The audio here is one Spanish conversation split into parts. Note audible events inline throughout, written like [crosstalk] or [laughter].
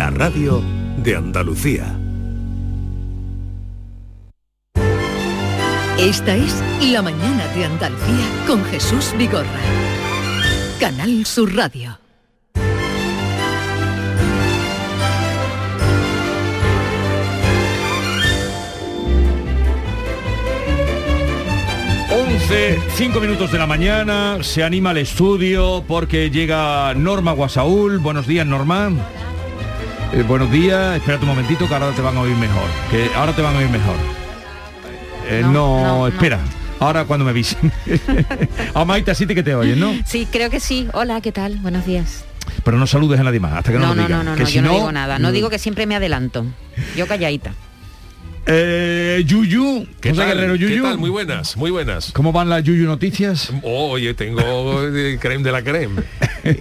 la radio de Andalucía. Esta es La mañana de Andalucía con Jesús Vigorra. Canal Sur Radio. Once, cinco minutos de la mañana, se anima el estudio porque llega Norma Guasaúl. Buenos días, Norma. Eh, buenos días, espérate un momentito que ahora te van a oír mejor. Que ahora te van a oír mejor. Eh, no, No, no, espera. Ahora cuando me avisen. [laughs] a Maite así que te oyen, ¿no? Sí, creo que sí. Hola, ¿qué tal? Buenos días. Pero no saludes a nadie más, hasta que no, No, lo no, digan. no, no, que no, si yo no digo nada. No mm, digo que siempre me adelanto. Yo calladita. Eh, Yuyu, ¿Qué José tal? Guerrero ¿Qué tal? Muy buenas, muy buenas. ¿Cómo van las Yuyu noticias? [laughs] Oh, oye, tengo creme de la creme.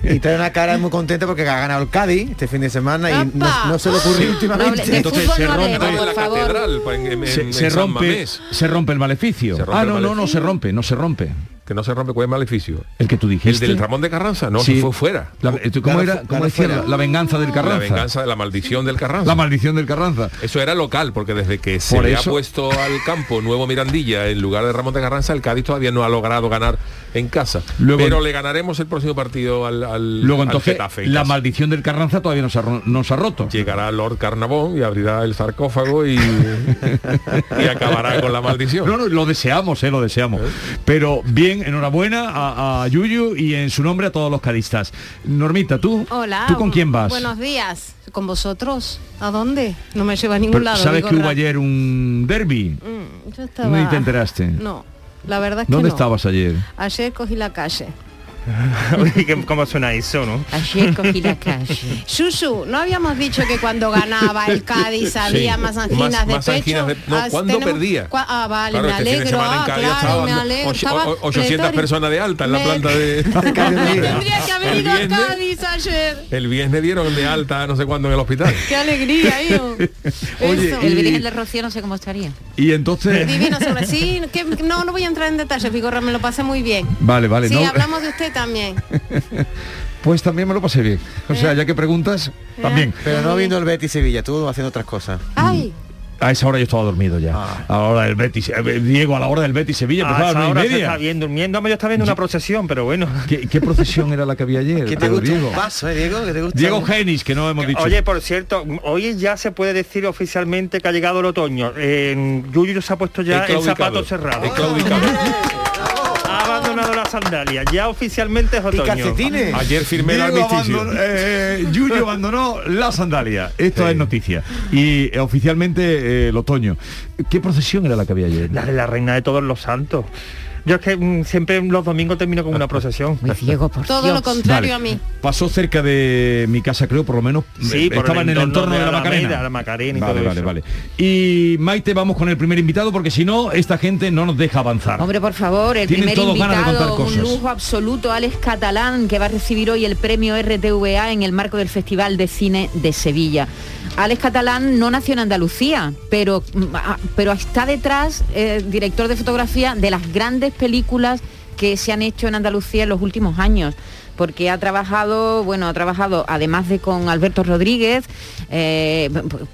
Y trae una cara muy contenta porque ha ganado el Cádiz este fin de semana y no, se le ocurrió últimamente. Entonces se no rompe- la Se, rompe, el maleficio. Ah, no, no, no se rompe, no se rompe. Que no se rompe, ¿cuál es maleficio? El que tú dijiste. El del Ramón de Carranza, no, Sí. se fue fuera. La- eh, ¿Cómo era? ¿Cómo decía? fuera. La, la venganza del Carranza. La venganza de la maldición del Carranza. La maldición del Carranza. Eso era local, porque desde que se Por le eso- ha puesto al campo nuevo Mirandilla en lugar de Ramón de Carranza, el Cádiz todavía no ha logrado ganar en casa. Luego- Pero le ganaremos el próximo partido al, al, Luego al entonces Getafe en la casa. maldición del Carranza todavía no se ha, ro- no se ha roto. Llegará Lord Carnavón y abrirá el sarcófago y, y acabará con la maldición. No, no, lo deseamos, eh, lo deseamos. Pero bien, enhorabuena a, a Yuyu y en su nombre a todos los cadistas. Normita, ¿tú? Hola. ¿Tú con quién vas? Buenos días. ¿Con vosotros? ¿A dónde? No me lleva a ningún Pero, lado. ¿Sabes que hubo ayer un derby? Mm, yo estaba... Ni te enteraste. No, la verdad es que ¿Dónde no. estabas ayer? Ayer cogí la calle. [laughs] ¿Cómo suena eso, no? Ayer cogí la calle. [laughs] Susu, ¿no habíamos dicho que cuando ganaba el Cádiz había Sí. más anginas Más- de más pecho? anginas de- no, Ah, ¿cuándo tenemos- perdía? cua- Ah, vale, Claro, me este fin de alegro. ah, claro, estaba me alegro. ocho- estaba o- 800 pletorio. personas de alta en la Me- planta de... [laughs] Tendría que haber El ido a viernes- Cádiz ayer. El viernes dieron de alta no sé cuándo en el hospital. Qué alegría, hijo. Oye, Eso. El Y- Virgen de Rocío no sé cómo estaría. Y entonces... Divino sobre sí, que no, no voy a entrar en detalles, Vigorra, me lo pasé muy bien. Vale, vale. Sí, no- hablamos de usted también. [laughs] Pues también me lo pasé bien. O sea, ya que preguntas, también. Pero no viendo el Betis Sevilla, tú haciendo otras cosas. Ay, A esa hora yo estaba dormido ya. Ah. A la hora del Betis. eh, Diego, a la hora del Betis Sevilla, A empezaba a esa las nueve hora y se está media. bien durmiendo. Yo estaba viendo una procesión, pero bueno. ¿Qué, qué procesión era la que había ayer? [laughs] ¿Qué te Pedro gusta Diego? un paso, eh, Diego? ¿Qué te gusta? Diego Genis, que no hemos dicho. Oye, por cierto, hoy ya se puede decir oficialmente que ha llegado el otoño. En Yuyu se ha puesto ya el zapato cerrado. Abandonado la sandalia. Ya oficialmente es ¿Y otoño. calcetines? Ayer firmé el Diego armisticio. abandonó, eh, Yuyu abandonó la sandalia. Esto es noticia. Y eh, oficialmente eh, el otoño. ¿Qué procesión era la que había ayer? La de la reina de todos los santos. Yo es que mm, siempre los domingos termino con una procesión. Muy ciego, por todo Dios. lo contrario Vale. a mí. Pasó cerca de mi casa, creo, por lo menos. Sí, eh, estaba en el entorno de la Macarena. la Macarena y vale, todo vale, eso. vale. Y Maite, vamos con el primer invitado porque si no, esta gente no nos deja avanzar. Hombre, por favor, el Tienen primer invitado, un lujo absoluto, Alex Catalán, que va a recibir hoy el premio RTVA en el marco del Festival de Cine de Sevilla. Alex Catalán no nació en Andalucía, pero, mm, pero está detrás, eh, director de fotografía, de las grandes películas que se han hecho en Andalucía en los últimos años porque ha trabajado, bueno, ha trabajado además de con Alberto Rodríguez, eh,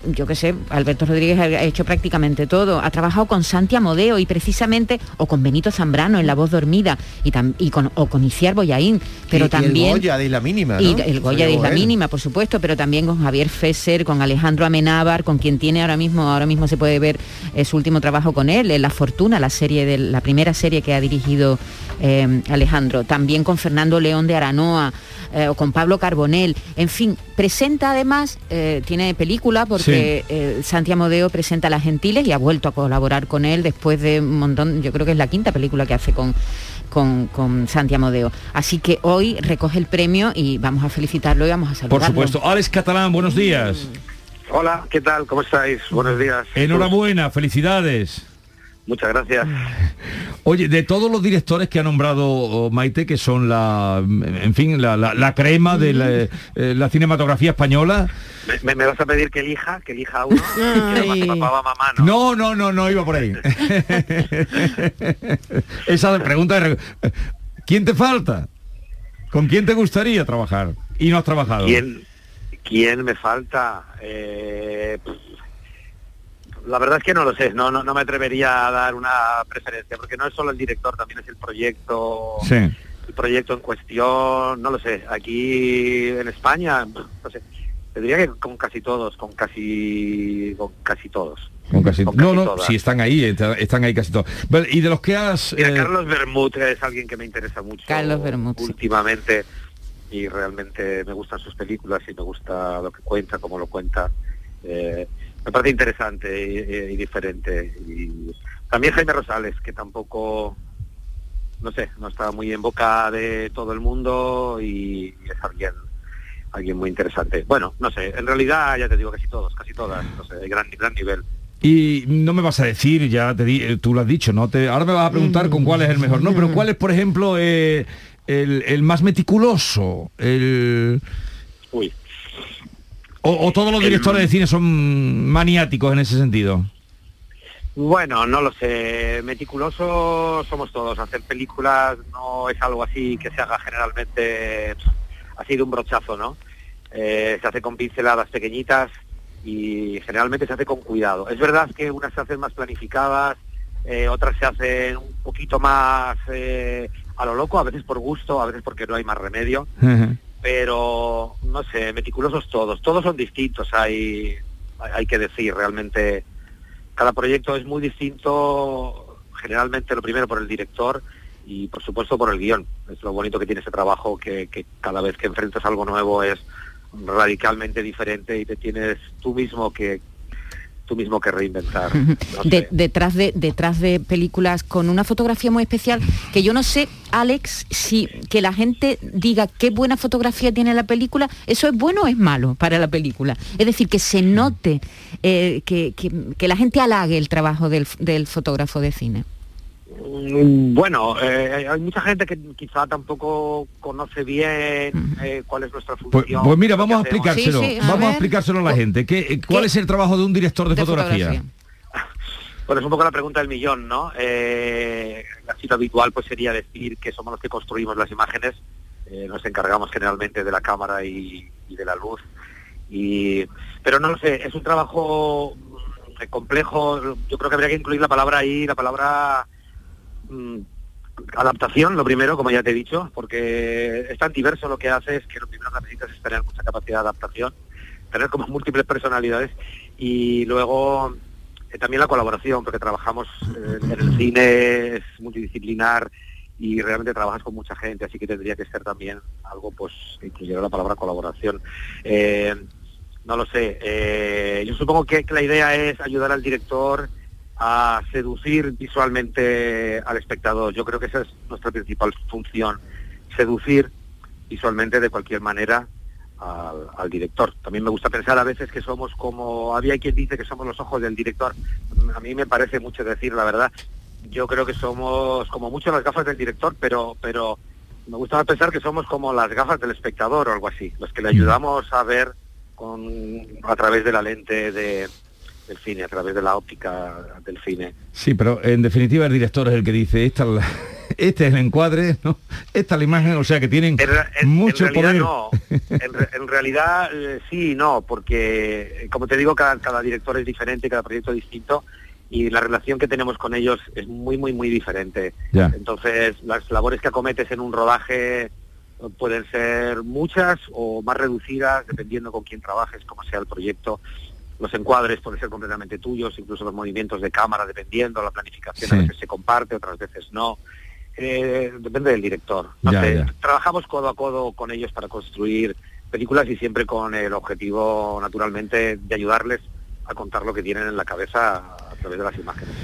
yo qué sé, Alberto Rodríguez ha hecho prácticamente todo, ha trabajado con Santi Amodeo y precisamente, o con Benito Zambrano en La Voz Dormida, y, y con, o con Iciar Boyaín, pero Y- y también... el Goya de Isla Mínima, ¿no? Y el Goya de Isla él. Mínima, por supuesto, pero también con Javier Fesser, con Alejandro Amenábar, con quien tiene ahora mismo, ahora mismo se puede ver eh, su último trabajo con él, en La Fortuna, la serie de la primera serie que ha dirigido eh, Alejandro. También con Fernando León de Aranoa, eh, o con Pablo Carbonell. En fin, presenta además, eh, tiene película porque eh, Santi Amodeo presenta Las Gentiles y ha vuelto a colaborar con él después de un montón, yo creo que es la quinta película que hace con, con, con Santi Amodeo. Así que hoy recoge el premio y vamos a felicitarlo y vamos a Por saludarlo. supuesto. Alex Catalán, buenos días. Hola, ¿qué tal? ¿Cómo estáis? Buenos días. Enhorabuena, felicidades. Muchas gracias. Oye, de todos los directores que ha nombrado oh, Maite, que son la, en fin, la, la- la crema de la, eh, la cinematografía española. ¿Me, me- me vas a pedir que elija, que elija a uno? [laughs] Que papá va mamá, ¿no? No, no, no, no iba por ahí. [laughs] Esa pregunta de... ¿Quién te falta? ¿Con quién te gustaría trabajar? Y no has trabajado. ¿Quién, ¿Quién me falta? Eh, pff, la verdad es que no lo sé, no, no, no me atrevería a dar una preferencia, porque no es solo el director, también es el proyecto, Sí. el proyecto en cuestión, no lo sé, aquí en España, no sé, te diría que con casi todos, con casi, con casi todos. Con casi, Con no, casi no, todas. sí están ahí, está- están ahí casi todos. Vale, y de los que has... Mira, eh, Carlos Bermud es alguien que me interesa mucho Carlos Bermud, sí. últimamente y realmente me gustan sus películas y me gusta lo que cuenta, cómo lo cuenta. Eh, me parece interesante y, diferente. Y también Jaime Rosales, que tampoco, no sé, no está muy en boca de todo el mundo y es alguien alguien muy interesante. Bueno, no sé, en realidad ya te digo casi todos, casi todas, no sé, de gran, gran nivel. Y no me vas a decir, ya te di, eh, tú lo has dicho, ¿no? Te, ahora me vas a preguntar con cuál es el mejor, ¿no? Pero cuál es, por ejemplo, eh, el, el más meticuloso, el... Uy, O, o todos los El- directores de cine son maniáticos en ese sentido. Bueno, no lo sé. Meticulosos somos todos. Hacer películas no es algo así que se haga generalmente así de un brochazo, ¿no? Eh, se hace con pinceladas pequeñitas y generalmente se hace con cuidado. Es verdad que unas se hacen más planificadas, eh, otras se hacen un poquito más eh, a lo loco, a veces por gusto, a veces porque no hay más remedio pero no sé, meticulosos todos, todos son distintos, hay, hay que decir, realmente. Cada proyecto es muy distinto, generalmente lo primero por el director y por supuesto por el guion, es lo bonito que tiene ese trabajo, que, que cada vez que enfrentas algo nuevo es radicalmente diferente y te tienes tú mismo que tú mismo que reinventar. No De- sé. detrás de detrás de películas con una fotografía muy especial que yo no sé Alex si que la gente diga qué buena fotografía tiene la película eso es bueno o es malo para la película es decir que se note eh, que, que- que la gente halague el trabajo del, del fotógrafo de cine Bueno, eh, hay mucha gente que quizá tampoco conoce bien eh, cuál es nuestra Pues, función. pues mira, vamos a explicárselo. Sí, sí, a vamos a explicárselo a la gente. ¿Qué, ¿Cuál ¿Qué? es el trabajo de un director de, de fotografía? Bueno, es un poco la pregunta del millón, ¿no? Eh, la cita habitual pues sería decir que somos los que construimos las imágenes, eh, nos encargamos generalmente de la cámara y, y de la luz. Y, pero no lo sé, es un trabajo mm, complejo, yo creo que habría que incluir la palabra ahí, la palabra mm, adaptación, lo primero, como ya te he dicho, porque es tan diverso lo que haces que lo primero que necesitas es tener mucha capacidad de adaptación, tener como múltiples personalidades y luego eh, también la colaboración, porque trabajamos eh, en el cine, es multidisciplinar y realmente trabajas con mucha gente, así que tendría que ser también algo pues que incluyera la palabra colaboración. Eh, no lo sé, eh, yo supongo que la idea es ayudar al director a seducir visualmente al espectador. Yo creo que esa es nuestra principal función, seducir visualmente de cualquier manera al, al director. También me gusta pensar a veces que somos como, había quien dice que somos los ojos del director. A mí me parece mucho decir la verdad. Yo creo que somos como mucho las gafas del director, pero, pero me gusta pensar que somos como las gafas del espectador o algo así, los que le ayudamos a ver con, a través de la lente de, del cine, a través de la óptica del cine. Sí, pero en definitiva el director es el que dice, esta, la- [laughs] este es el encuadre, ¿no? esta es la imagen, o sea que tienen En, en- mucho en realidad poder. no. [laughs] En, re- en realidad eh, sí y no, porque eh, como te digo, cada, cada director es diferente, cada proyecto es distinto y la relación que tenemos con ellos es muy, muy, muy diferente. Ya. Entonces, las labores que acometes en un rodaje eh, pueden ser muchas o más reducidas, dependiendo con quién trabajes, cómo sea el proyecto. Los encuadres pueden ser completamente tuyos, incluso los movimientos de cámara, dependiendo, la planificación Sí. a veces se comparte, otras veces no. Eh, depende del director. No Ya, sé, ya. Trabajamos codo a codo con ellos para construir películas y siempre con el objetivo, naturalmente, de ayudarles a contar lo que tienen en la cabeza a través de las imágenes.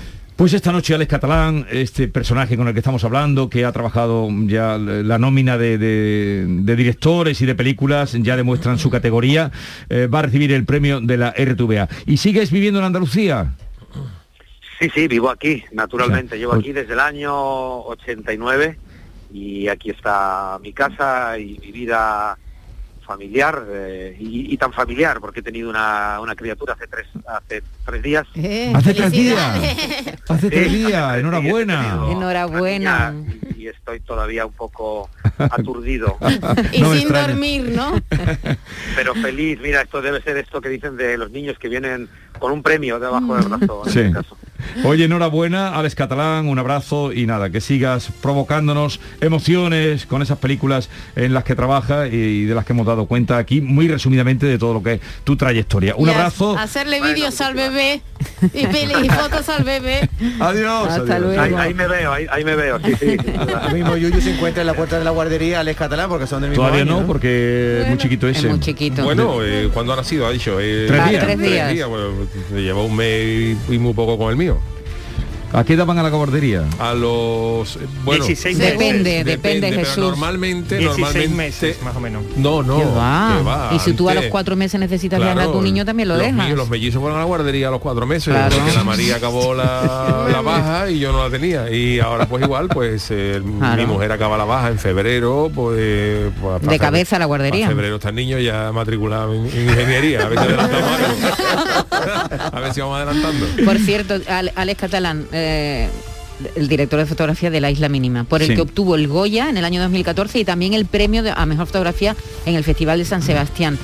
Pues esta noche Alex Catalán, este personaje con el que estamos hablando, que ha trabajado ya la nómina de, de- de directores y de películas, ya demuestran su categoría, eh, va a recibir el premio de la RTVA. ¿Y sigues viviendo en Andalucía? Sí, sí, vivo aquí, naturalmente. O sea, Llevo pues- aquí desde el año 89 y aquí está mi casa y mi vida familiar eh, y, y tan familiar porque he tenido una, una criatura hace tres hace tres días. Eh, Hace tres días. Hace tres Sí, días, hace tres enhorabuena. días Enhorabuena. Y, y estoy todavía un poco aturdido, [laughs] Y No sin extraña. dormir, ¿no? [laughs] pero feliz. Mira, esto debe ser esto que dicen de los niños que vienen con un premio debajo del brazo. En Sí. este caso. Oye, enhorabuena, Alex Catalán, un abrazo y nada, que sigas provocándonos emociones con esas películas en las que trabaja y de las que hemos dado cuenta aquí, muy resumidamente de todo lo que es tu trayectoria. Un Y a- abrazo. Hacerle vídeos al bebé [laughs] y, y fotos al bebé. Adiós. Hasta adiós. luego. Ahí, ahí me veo, ahí, ahí me veo, sí, sí. Ahora mismo Yuyu se encuentra en la puerta de la guardería Alex Catalán porque son del mismo Todavía año, no, porque es muy chiquito ese. Es muy chiquito. Bueno, eh, ¿cuándo ha nacido? Ha dicho. eh, Tres días. tres días. bueno, se lleva un mes y muy poco con el mío. Radio. ¿A qué edad van a la guardería? A los... eh, Bueno, 16 Depende, depende, pero Jesús. Normalmente, 16 normalmente... meses, más o menos. No, no. ¿Qué va? que va, y si tú a los cuatro meses necesitas dejar a tu niño, también lo los dejas. míos, los mellizos fueron a la guardería a los cuatro meses, Claro. porque la María acabó la, [laughs] la baja y yo no la tenía. Y ahora pues igual, pues eh, Claro. mi mujer acaba la baja en febrero, pues... pues, para De cabeza a la guardería. para febrero está el niño ya matriculado en, en ingeniería. A ver si adelantamos [laughs] algo. [laughs] A ver si vamos adelantando. Por cierto, Al- Alex Catalán, eh, el director de fotografía de La Isla Mínima, por el Sí. que obtuvo el Goya en el año 2014 y también el premio de- a mejor fotografía en el Festival de San Sebastián.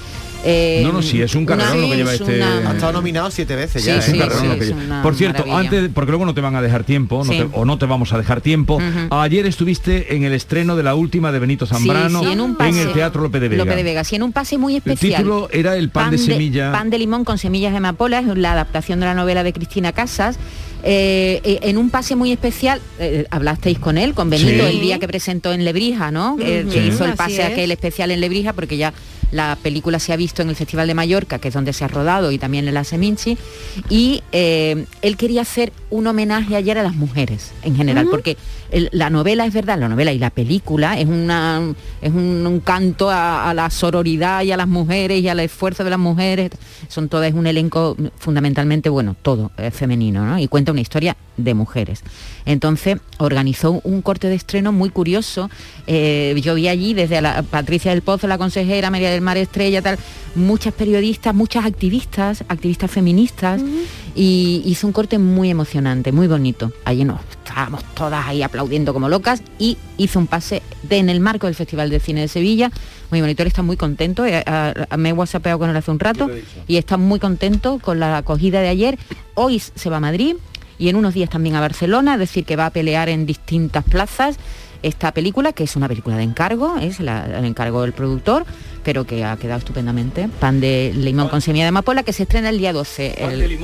Eh, No, no, sí, es un carrerón lo que lleva es este- una- Ha estado nominado siete veces Sí, ya. Es un sí, carrerón sí, lo que es lleva. una Por cierto, maravilla. antes, porque luego no te van a dejar tiempo, no Sí. te- o no te vamos a dejar tiempo. Ayer estuviste en el estreno de la última de Benito Zambrano sí, en, un pase, el Teatro López de Vega. López de Vega, sí, en un pase muy El especial. título era El pan, de semilla. pan de limón con semillas de amapola, es la adaptación de la novela de Cristina Casas. Eh, eh, en un pase muy especial, eh, hablasteis con él, con Benito, Sí. el día que presentó en Lebrija, ¿no? Que hizo el pase es. aquel especial en Lebrija, porque ya la película se ha visto en el Festival de Mallorca, que es donde se ha rodado, y también en la Seminci. Y eh, él quería hacer un homenaje ayer a las mujeres en general, porque el- la novela es verdad, la novela y la película es una es un, un canto a, a la sororidad y a las mujeres y al esfuerzo de las mujeres. Son todas es un elenco fundamentalmente bueno, todo es femenino, ¿no? Y cuenta una historia de mujeres. Entonces organizó un corte de estreno muy curioso. Eh, yo vi allí desde a la Patricia del Pozo, la consejera, María del Mar Estrella, tal, muchas periodistas, muchas activistas, activistas feministas, y hizo un corte muy emocionante, muy bonito. Allí nos estábamos todas ahí aplaudiendo como locas y hizo un pase de- en el marco del Festival de Cine de Sevilla. Muy bonito, él está muy contento. eh, a- a- me he whatsappeado con él hace un rato y está muy contento con la acogida de ayer. Hoy se va a Madrid y en unos días también a Barcelona, es decir, que va a pelear en distintas plazas esta película, que es una película de encargo, es la- el encargo del productor, pero que ha quedado estupendamente. Pan de limón con semilla de amapola, que se estrena el día 12. el-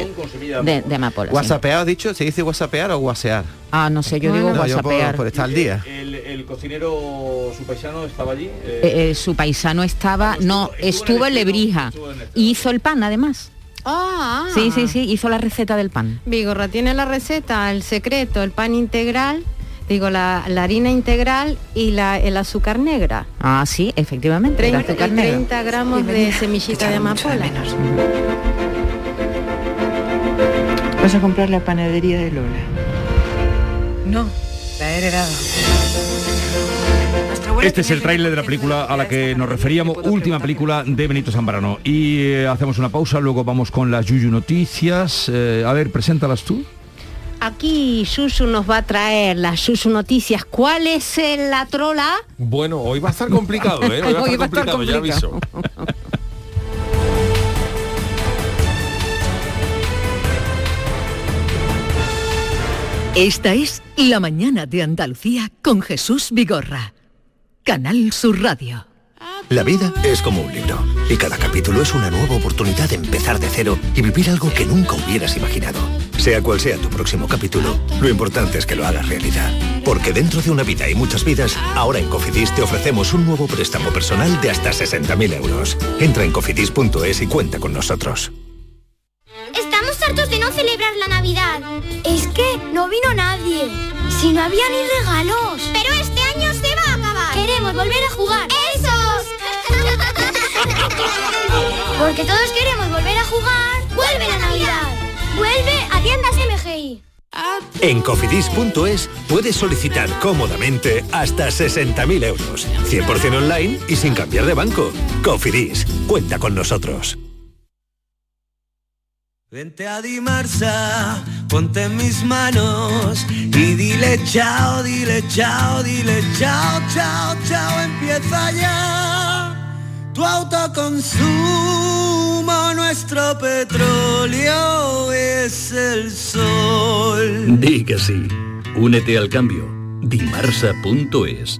de, de amapola. sí. ¿Whatsappear has dicho? ¿Se dice whatsappear o whasear? Ah, no sé, yo digo No, yo por, estar al día. El, cocinero, su paisano, estaba allí. Eh, eh, su paisano estaba, no, estuvo en Lebrija y hizo el pan además. Ah, Sí, sí, sí, hizo la receta del pan. Vigorra tiene la receta, el secreto, el pan integral, digo, la, la harina integral y la, el azúcar negra. Ah, sí, efectivamente. el 30, azúcar y negro. 30 gramos de semillita de amapola. Vas a comprar la panadería de Lola. No, la he heredado. Este es el tráiler de la película a la que nos referíamos, última película de Benito Zambrano. Y eh, hacemos una pausa, luego vamos con las Yuyu Noticias. Eh, a ver, preséntalas tú. Aquí Susu nos va a traer las Susu Noticias. ¿Cuál es el- la trola? Bueno, hoy va a estar complicado, ¿eh? Hoy va a [laughs] estar va a estar complicado, ya aviso. complicado. [laughs] Esta es La mañana de Andalucía con Jesús Vigorra. Canal Sur Radio. La vida es como un libro y cada capítulo es una nueva oportunidad de empezar de cero y vivir algo que nunca hubieras imaginado. Sea cual sea tu próximo capítulo, lo importante es que lo hagas realidad. Porque dentro de una vida y muchas vidas, ahora en Cofidis te ofrecemos un nuevo préstamo personal de hasta 60.000 euros. Entra en cofidis.es y cuenta con nosotros. Estamos hartos de no celebrar la Navidad. Es que no vino nadie. Si no había ni regalos. Pero este año se va a acabar. Queremos volver a jugar. ¡Esos! [laughs] Porque todos queremos volver a jugar. ¡Vuelve la Navidad! ¡Vuelve a tiendas MGI! En cofidis.es puedes solicitar cómodamente hasta 60.000 euros. 100% online y sin cambiar de banco. Cofidis, cuenta con nosotros. Vente a Dimarsa, ponte en mis manos y dile chao, dile chao, dile chao, chao, chao, empieza ya. Tu autoconsumo, nuestro petróleo es el sol. Di sí. Únete al cambio. Dimarsa.es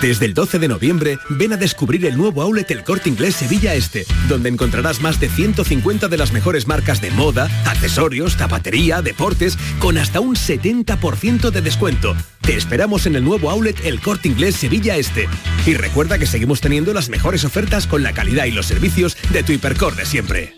Desde el 12 de noviembre, ven a descubrir el nuevo outlet El Corte Inglés Sevilla Este, donde encontrarás más de 150 de las mejores marcas de moda, accesorios, zapatería, deportes, con hasta un 70% de descuento. Te esperamos en el nuevo outlet El Corte Inglés Sevilla Este. Y recuerda que seguimos teniendo las mejores ofertas con la calidad y los servicios de tu hipercor de siempre.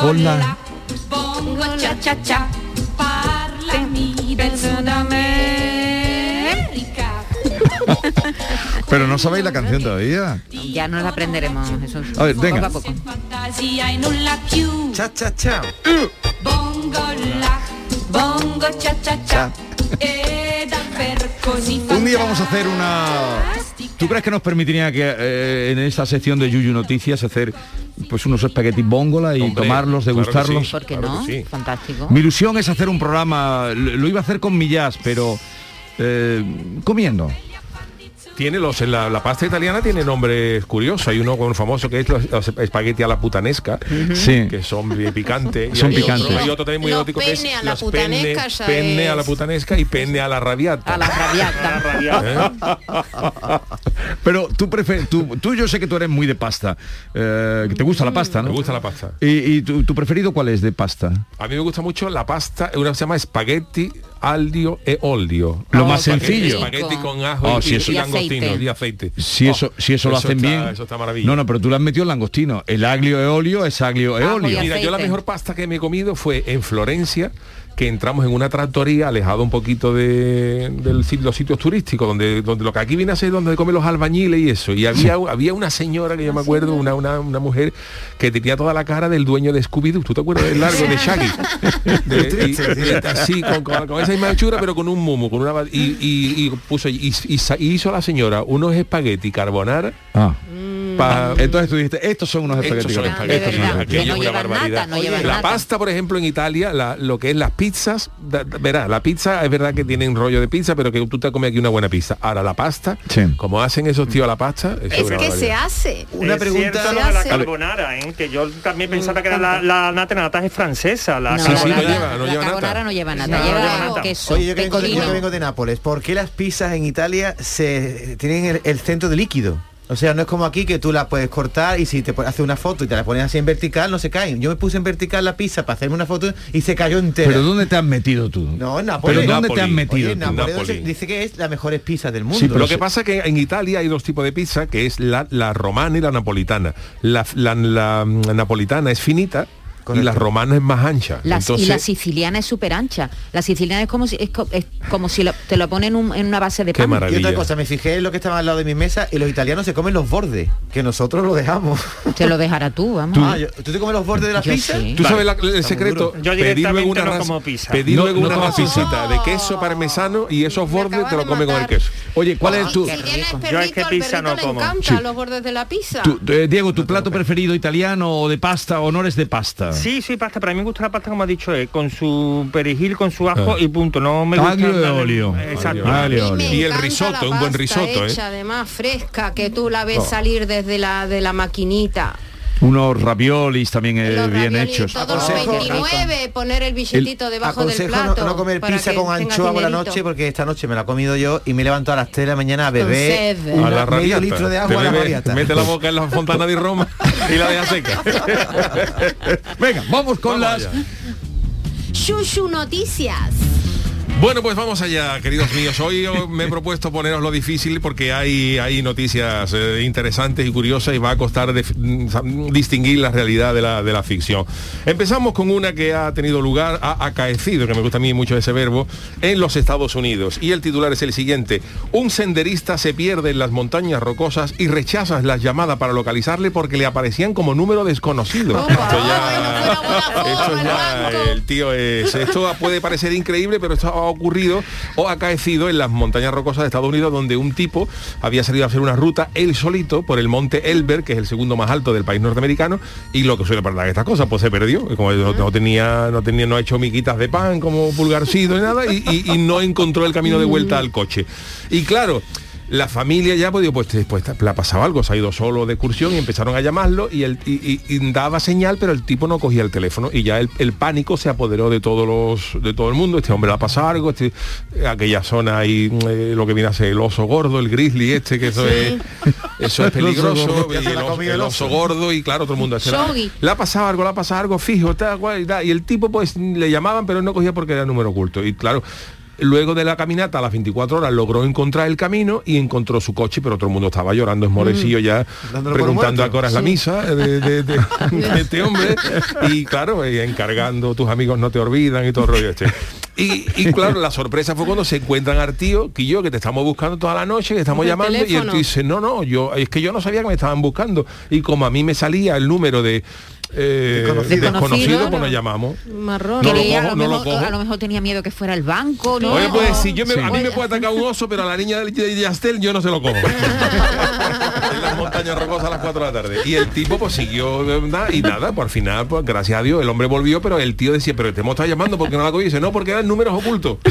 Hola. Bongo cha cha cha, parlami del Sud America. [laughs] Pero no sabéis la canción todavía. Ya nos la aprenderemos, Jesús. A ver, venga. Poco a poco. Cha cha cha. Bongo la, bongo cha cha cha. Un día vamos a hacer una... ¿Tú crees que nos permitiría que eh, en esta sección de Yuyu Noticias hacer pues unos espaguetis bóngola y Hombre, tomarlos, claro que degustarlos? sí, ¿Por qué Claro no? que sí. Fantástico. Mi ilusión es hacer un programa, lo lo iba a hacer con millas, pero eh, comiendo. Tiene los, la, la pasta italiana tiene nombres curiosos. Hay uno con famoso que es los, los espagueti a la putanesca, Sí. que son bien picantes. Son hay picantes. Otro, hay otro también muy Los erótico que es a la los penne, a la es- putanesca y penne a la rabiata. A la rabiata. [laughs] Pero tú prefieres, tú, tú yo sé que tú eres muy de pasta, eh, que te gusta la pasta, ¿no? Me gusta la pasta. ¿Y, y tu, tu preferido cuál es de pasta? A mí me gusta mucho la pasta, una que se llama espagueti aldio e olio. Lo más Espagueti- sencillo. Espagueti con ajo Oh, y, si eso- y langostino aceite. y aceite. Si Oh, eso, si eso lo hacen está- bien. Eso está maravilla. No, no, pero tú le has metido el langostino. El aglio e olio es aglio e y olio. Mira, yo la mejor pasta que me he comido fue en Florencia, que entramos en una trattoria alejado un poquito de, los sitios turísticos, donde, donde lo que aquí viene a ser donde comen los albañiles y eso. Y había, había una señora que yo me acuerdo, una, una, una mujer que tenía toda la cara del dueño de Scooby-Doo. ¿Tú te acuerdas del largo de Shaggy? [laughs] De- y- y- así, con, con- con esa misma hechura, pero con un mumo, con una y, y- puso y, hizo la señora unos espagueti carbonara Ah. Pa- Entonces tú dijiste, estos son unos estos espaguetis. son no es llevan barbaridad. nata, no la nata. pasta, por ejemplo, en Italia, la- lo que es las pizzas, da- da- verá, la pizza es verdad que tienen rollo de pizza, pero que tú te comes aquí una buena pizza. Ahora la pasta, Sí. como hacen esos tíos la pasta, eso Es una que se hace. Una Es pregunta. cierto Se lo de la carbonara, ¿eh? que yo también pensaba que era la, la nata, la nata es francesa. La No, Sí, sí, la, no carbonara- lleva, no la lleva carbonara nata. no lleva nata, lleva queso, Oye, yo que, vengo, de Nápoles, ¿por qué las pizzas en Italia se tienen el centro de líquido? O sea, no es como aquí que tú la puedes cortar y si te haces una foto y te la pones así en vertical, no se caen. Yo me puse en vertical la pizza para hacerme una foto y se cayó entera. Pero ¿dónde te has metido tú? No, en Nápoles. ¿Pero dónde te has metido Oye, se- dice que es la mejor pizza del mundo. Sí, pero Lo que pasa es que en Italia hay dos tipos de pizza, que es la, la romana y la napolitana. La, la- la, mm, napolitana es finita y la romana es más ancha. La- Entonces, y la siciliana es súper ancha. La siciliana es como si, es co- es como si lo- te lo ponen en, un- en una base de Qué pan. Y maravilla. otra cosa, me fijé en lo que estaba al lado de mi mesa y los italianos se comen los bordes, que nosotros lo dejamos. [laughs] Te lo dejará tú, vamos. Ah, yo- ¿Tú te comes los bordes de la Yo pizza? sí. ¿Tú Vale. sabes la- el secreto? Yo Pedir luego directamente una no ras- como pizza. Pedir luego no una rasicita de queso parmesano y esos bordes te lo de comen con el queso. Oye, ¿cuál es tu, Yo es que pizza no como. los bordes de la pizza. eh, Diego, tu plato preferido italiano o de pasta o no eres de pasta? Sí, sí, pasta, pero a mí me gusta la pasta como ha dicho él, con su perejil, con su ajo Ah. y punto. No me gusta Aglio e nada- olio. Exacto. Aglio olio. Y el risotto, un buen pasta risotto, ¿eh? hecha, además fresca, que tú la ves Oh. salir desde la de la maquinita. Unos raviolis también eh, Los bien hechos. Todos los Aconsejo- 29, poner el billetito debajo del plato. no, no comer pizza con anchoa por la noche porque esta noche me la he comido yo y me he levantado a las 3 de la mañana a beber la medio litro de agua a la rabiata. Mete la boca en la fontana de Roma y la deja seca. [laughs] Venga, vamos con Vamos las... allá. Shushu Noticias. Bueno, pues vamos allá, queridos míos. Hoy me he propuesto poneros lo difícil porque hay, hay noticias eh, interesantes y curiosas y va a costar mm, distinguir la realidad de la, de la ficción. Empezamos con una que ha tenido lugar, ha acaecido, que me gusta a mí mucho ese verbo, en los Estados Unidos. Y el titular es el siguiente. Un senderista se pierde en las montañas rocosas y rechaza las llamadas para localizarle porque le aparecían como número desconocido. Esto ya, esto ya, el tío es... Esto puede parecer increíble, pero esto ocurrido o acaecido en las montañas rocosas de Estados Unidos, donde un tipo había salido a hacer una ruta él solito por el monte Elber, que es el segundo más alto del país norteamericano, y lo que suele pasar estas cosas, pues se perdió. Como no, no tenía, no tenía, no ha hecho miquitas de pan como pulgarcito nada, y, y- y no encontró el camino de vuelta al coche. Y claro. La familia ya pues, pues, pues le ha pasado algo, se ha ido solo de excursión y empezaron a llamarlo y, el, y, y- y daba señal, pero el tipo no cogía el teléfono y ya el, el pánico se apoderó de todos los, de todo el mundo. Este hombre le ha pasado algo, este, aquella zona ahí, eh, lo que viene a ser el oso gordo, el grizzly este, que eso es eso es [laughs] El oso peligroso, el, oso, el oso gordo y claro, todo el mundo. Le ha pasado algo, le ha pasado algo fijo, cual, y, el tipo pues le llamaban, pero no cogía porque era número oculto. Y claro, luego de la caminata a las 24 horas logró encontrar el camino y encontró su coche, pero todo el mundo estaba llorando esmorecillo ya, Dándolo por preguntando a qué hora es la misa de, de- de- [laughs] de este hombre. Y claro, y encargando, tus amigos no te olvidan y todo el rollo este. Y, y [laughs] claro, la sorpresa fue cuando se encuentran al tío, que yo, que te estamos buscando toda la noche, que estamos llamando, y el tío dice, no, no, yo, es que yo no sabía que me estaban buscando. Y como a mí me salía el número de eh, Desconocido. desconocido, pues Claro. nos llamamos. Marrón. No lo cojo, a, lo no lo mejor, cojo. a lo mejor tenía miedo que fuera el banco, ¿no? Oye, pues si yo me- Sí. a mí me puede atacar un oso, pero a la niña de Yastel yo no se lo cojo. [laughs] en las montañas rocosas a las 4 de la tarde. Y el tipo pues siguió ¿verdad? y nada, por final, pues gracias a Dios, el hombre volvió, pero el tío decía, pero te hemos estado llamando porque no la cogí. Y dice, no, porque eran números ocultos. [laughs]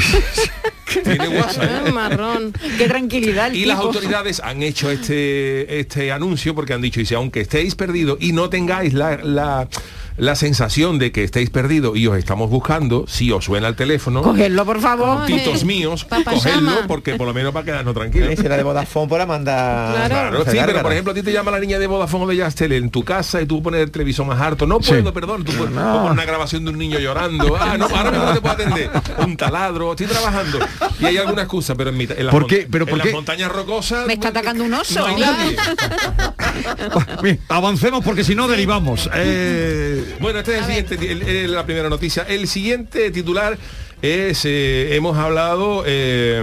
Tiene WhatsApp. [laughs] Ah, marrón. Qué tranquilidad el Y las autoridades han hecho este, este anuncio porque han dicho, dice, aunque estéis perdidos y no tengáis la, la- la sensación de que estéis perdidos y os estamos buscando, si os suena el teléfono, Cogerlo, por favor. titos míos, cogedlo porque por lo menos para quedarnos tranquilos. Y si la de Vodafone por la manda Claro, sí, pero por ejemplo a ti te llama la niña de Vodafone o de Yastel en tu casa y tú pones el televisor más harto. No puedo, perdón, tú puedes o poner una grabación de un niño llorando. Ah, no, ahora mismo no te puedo atender. Un taladro, estoy trabajando. Y hay alguna excusa, pero en, mi, en las, ¿Por qué? mon- ¿Pero en por las qué? montañas rocosas Me está atacando un oso. no hay nadie. [laughs] Bien, avancemos porque si no derivamos. Eh, Bueno, este es el siguiente, el- el- la primera noticia. El siguiente titular es, eh, hemos hablado eh,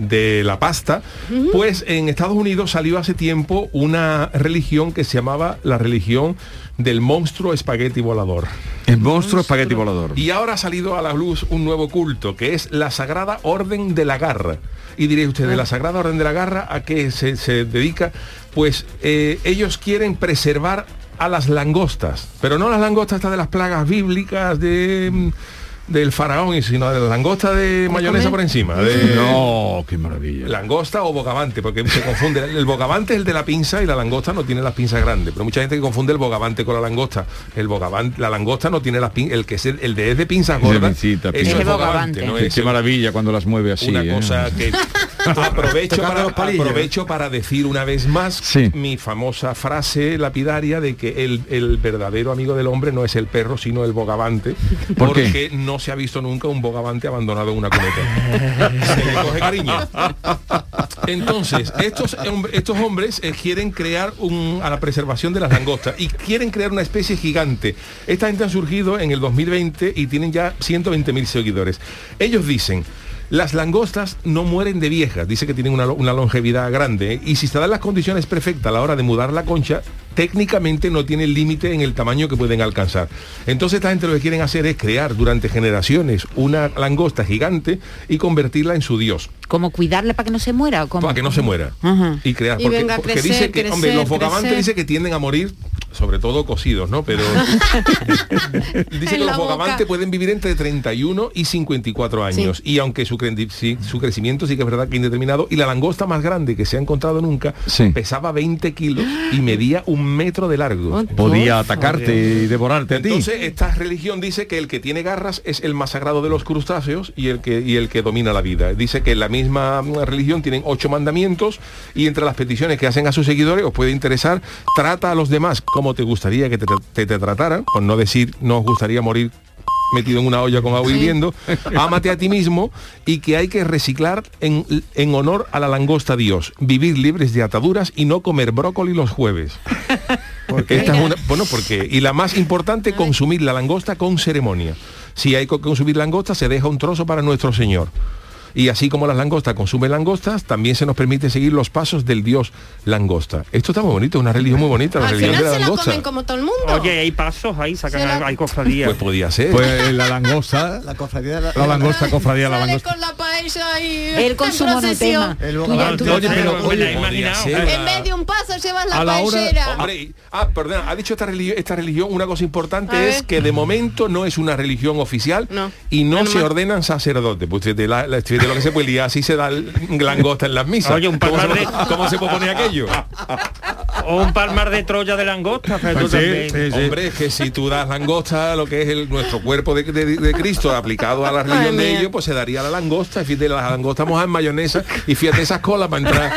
de la pasta, pues en Estados Unidos salió hace tiempo una religión que se llamaba la religión del monstruo espagueti volador. el monstruo espagueti volador. Y ahora ha salido a la luz un nuevo culto, que es la Sagrada Orden de la Garra. Y diréis ustedes, ¿la Sagrada Orden de la Garra a qué se, se dedica? Pues eh, ellos quieren preservar a las langostas, pero no las langostas estas de las plagas bíblicas de, mm, del faraón, sino de las langostas de mayonesa por encima. De, [laughs] No, qué maravilla. Langosta o bogavante, porque se confunde. El bogavante es el de la pinza y la langosta no tiene las pinzas grandes. Pero mucha gente que confunde el bogavante con la langosta. El bogavante, la langosta no tiene las pin- el que es el, el de es de pinzas Es de gordas. pincita, pinza. es bogavante, no Qué, es qué el- maravilla cuando las mueve así. una ¿eh? cosa que aprovecho para, palillos. aprovecho para decir una vez más Sí. mi famosa frase lapidaria de que el, el verdadero amigo del hombre no es el perro sino el bogavante ¿Por qué? porque no se ha visto nunca un bogavante abandonado en una cuneta se le coge cariño entonces estos, estos hombres eh, quieren crear un, a la preservación de las langostas y quieren crear una especie gigante esta gente han surgido en el 2020 y tienen ya 120.000 seguidores ellos dicen las langostas no mueren de viejas, dice que tienen una, lo- una longevidad grande y si se dan las condiciones perfectas a la hora de mudar la concha, técnicamente no tienen límite en el tamaño que pueden alcanzar. Entonces esta gente lo que quieren hacer es crear durante generaciones una langosta gigante y convertirla en su dios. ¿Cómo cuidarle para que no se muera? ¿o cómo? Para que no se muera. Y crear. Y porque venga a porque crecer, dice que, hombre, los bogavantes crecer. dice que tienden a morir, sobre todo cocidos, ¿no? Pero [laughs] dice que los bogavantes pueden vivir entre 31 y 54 años. Y aunque su, cre- sí, su crecimiento sí que es verdad que indeterminado, y la langosta más grande que se ha encontrado nunca pesaba 20 kilos y medía un metro de largo. Podía atacarte y devorarte a ti. Entonces, esta religión dice que el que tiene garras es el más sagrado de los crustáceos y el que, y el que domina la vida. Dice que la misma mm, religión tienen ocho mandamientos y entre las peticiones que hacen a sus seguidores os puede interesar, trata a los demás como te gustaría que te, te- te trataran, por no decir no os gustaría morir metido en una olla con agua hirviendo, [laughs] ámate a ti mismo y que hay que reciclar en, en honor a la langosta Dios, vivir libres de ataduras y no comer brócoli los jueves. [laughs] Esta es una- bueno, porque y la más importante, consumir la langosta con ceremonia. Si hay que consumir langosta, se deja un trozo para nuestro Señor. Y así como las langostas consumen langostas, también se nos permite seguir los pasos del dios langosta. Esto está muy bonito, es una religión muy bonita, la Al religión final de la se la langosta. comen como todo el mundo. Oye, hay pasos ahí, sacan, la- hay cofradías. Pues podía ser. Pues la langosta, La cofradía de la langosta, cofradía, la langosta. con la paella y. El Tú ya- bogavante. tú- Oye, pero, me la he oye, imaginado. En vez de un llevas la A la hora-. Hombre, ah, perdona, ha dicho esta religión, esta religión una cosa importante A es ver. que de momento no es una religión oficial No. y no se ordenan sacerdotes. Pues de, la, la- de lo que se puede liar, así se da el langosta en las misas. Oye, un ¿Cómo, se, cómo se propone aquello? [laughs] O un palmar de Troya de langosta, pero tú Sí, también. sí, sí. Hombre, es que si tú das langosta, lo que es el, nuestro cuerpo de, de- de Cristo aplicado a la religión de ellos, pues se daría la langosta, fíjate, la langosta mojada en mayonesa y fíjate esas colas para entrar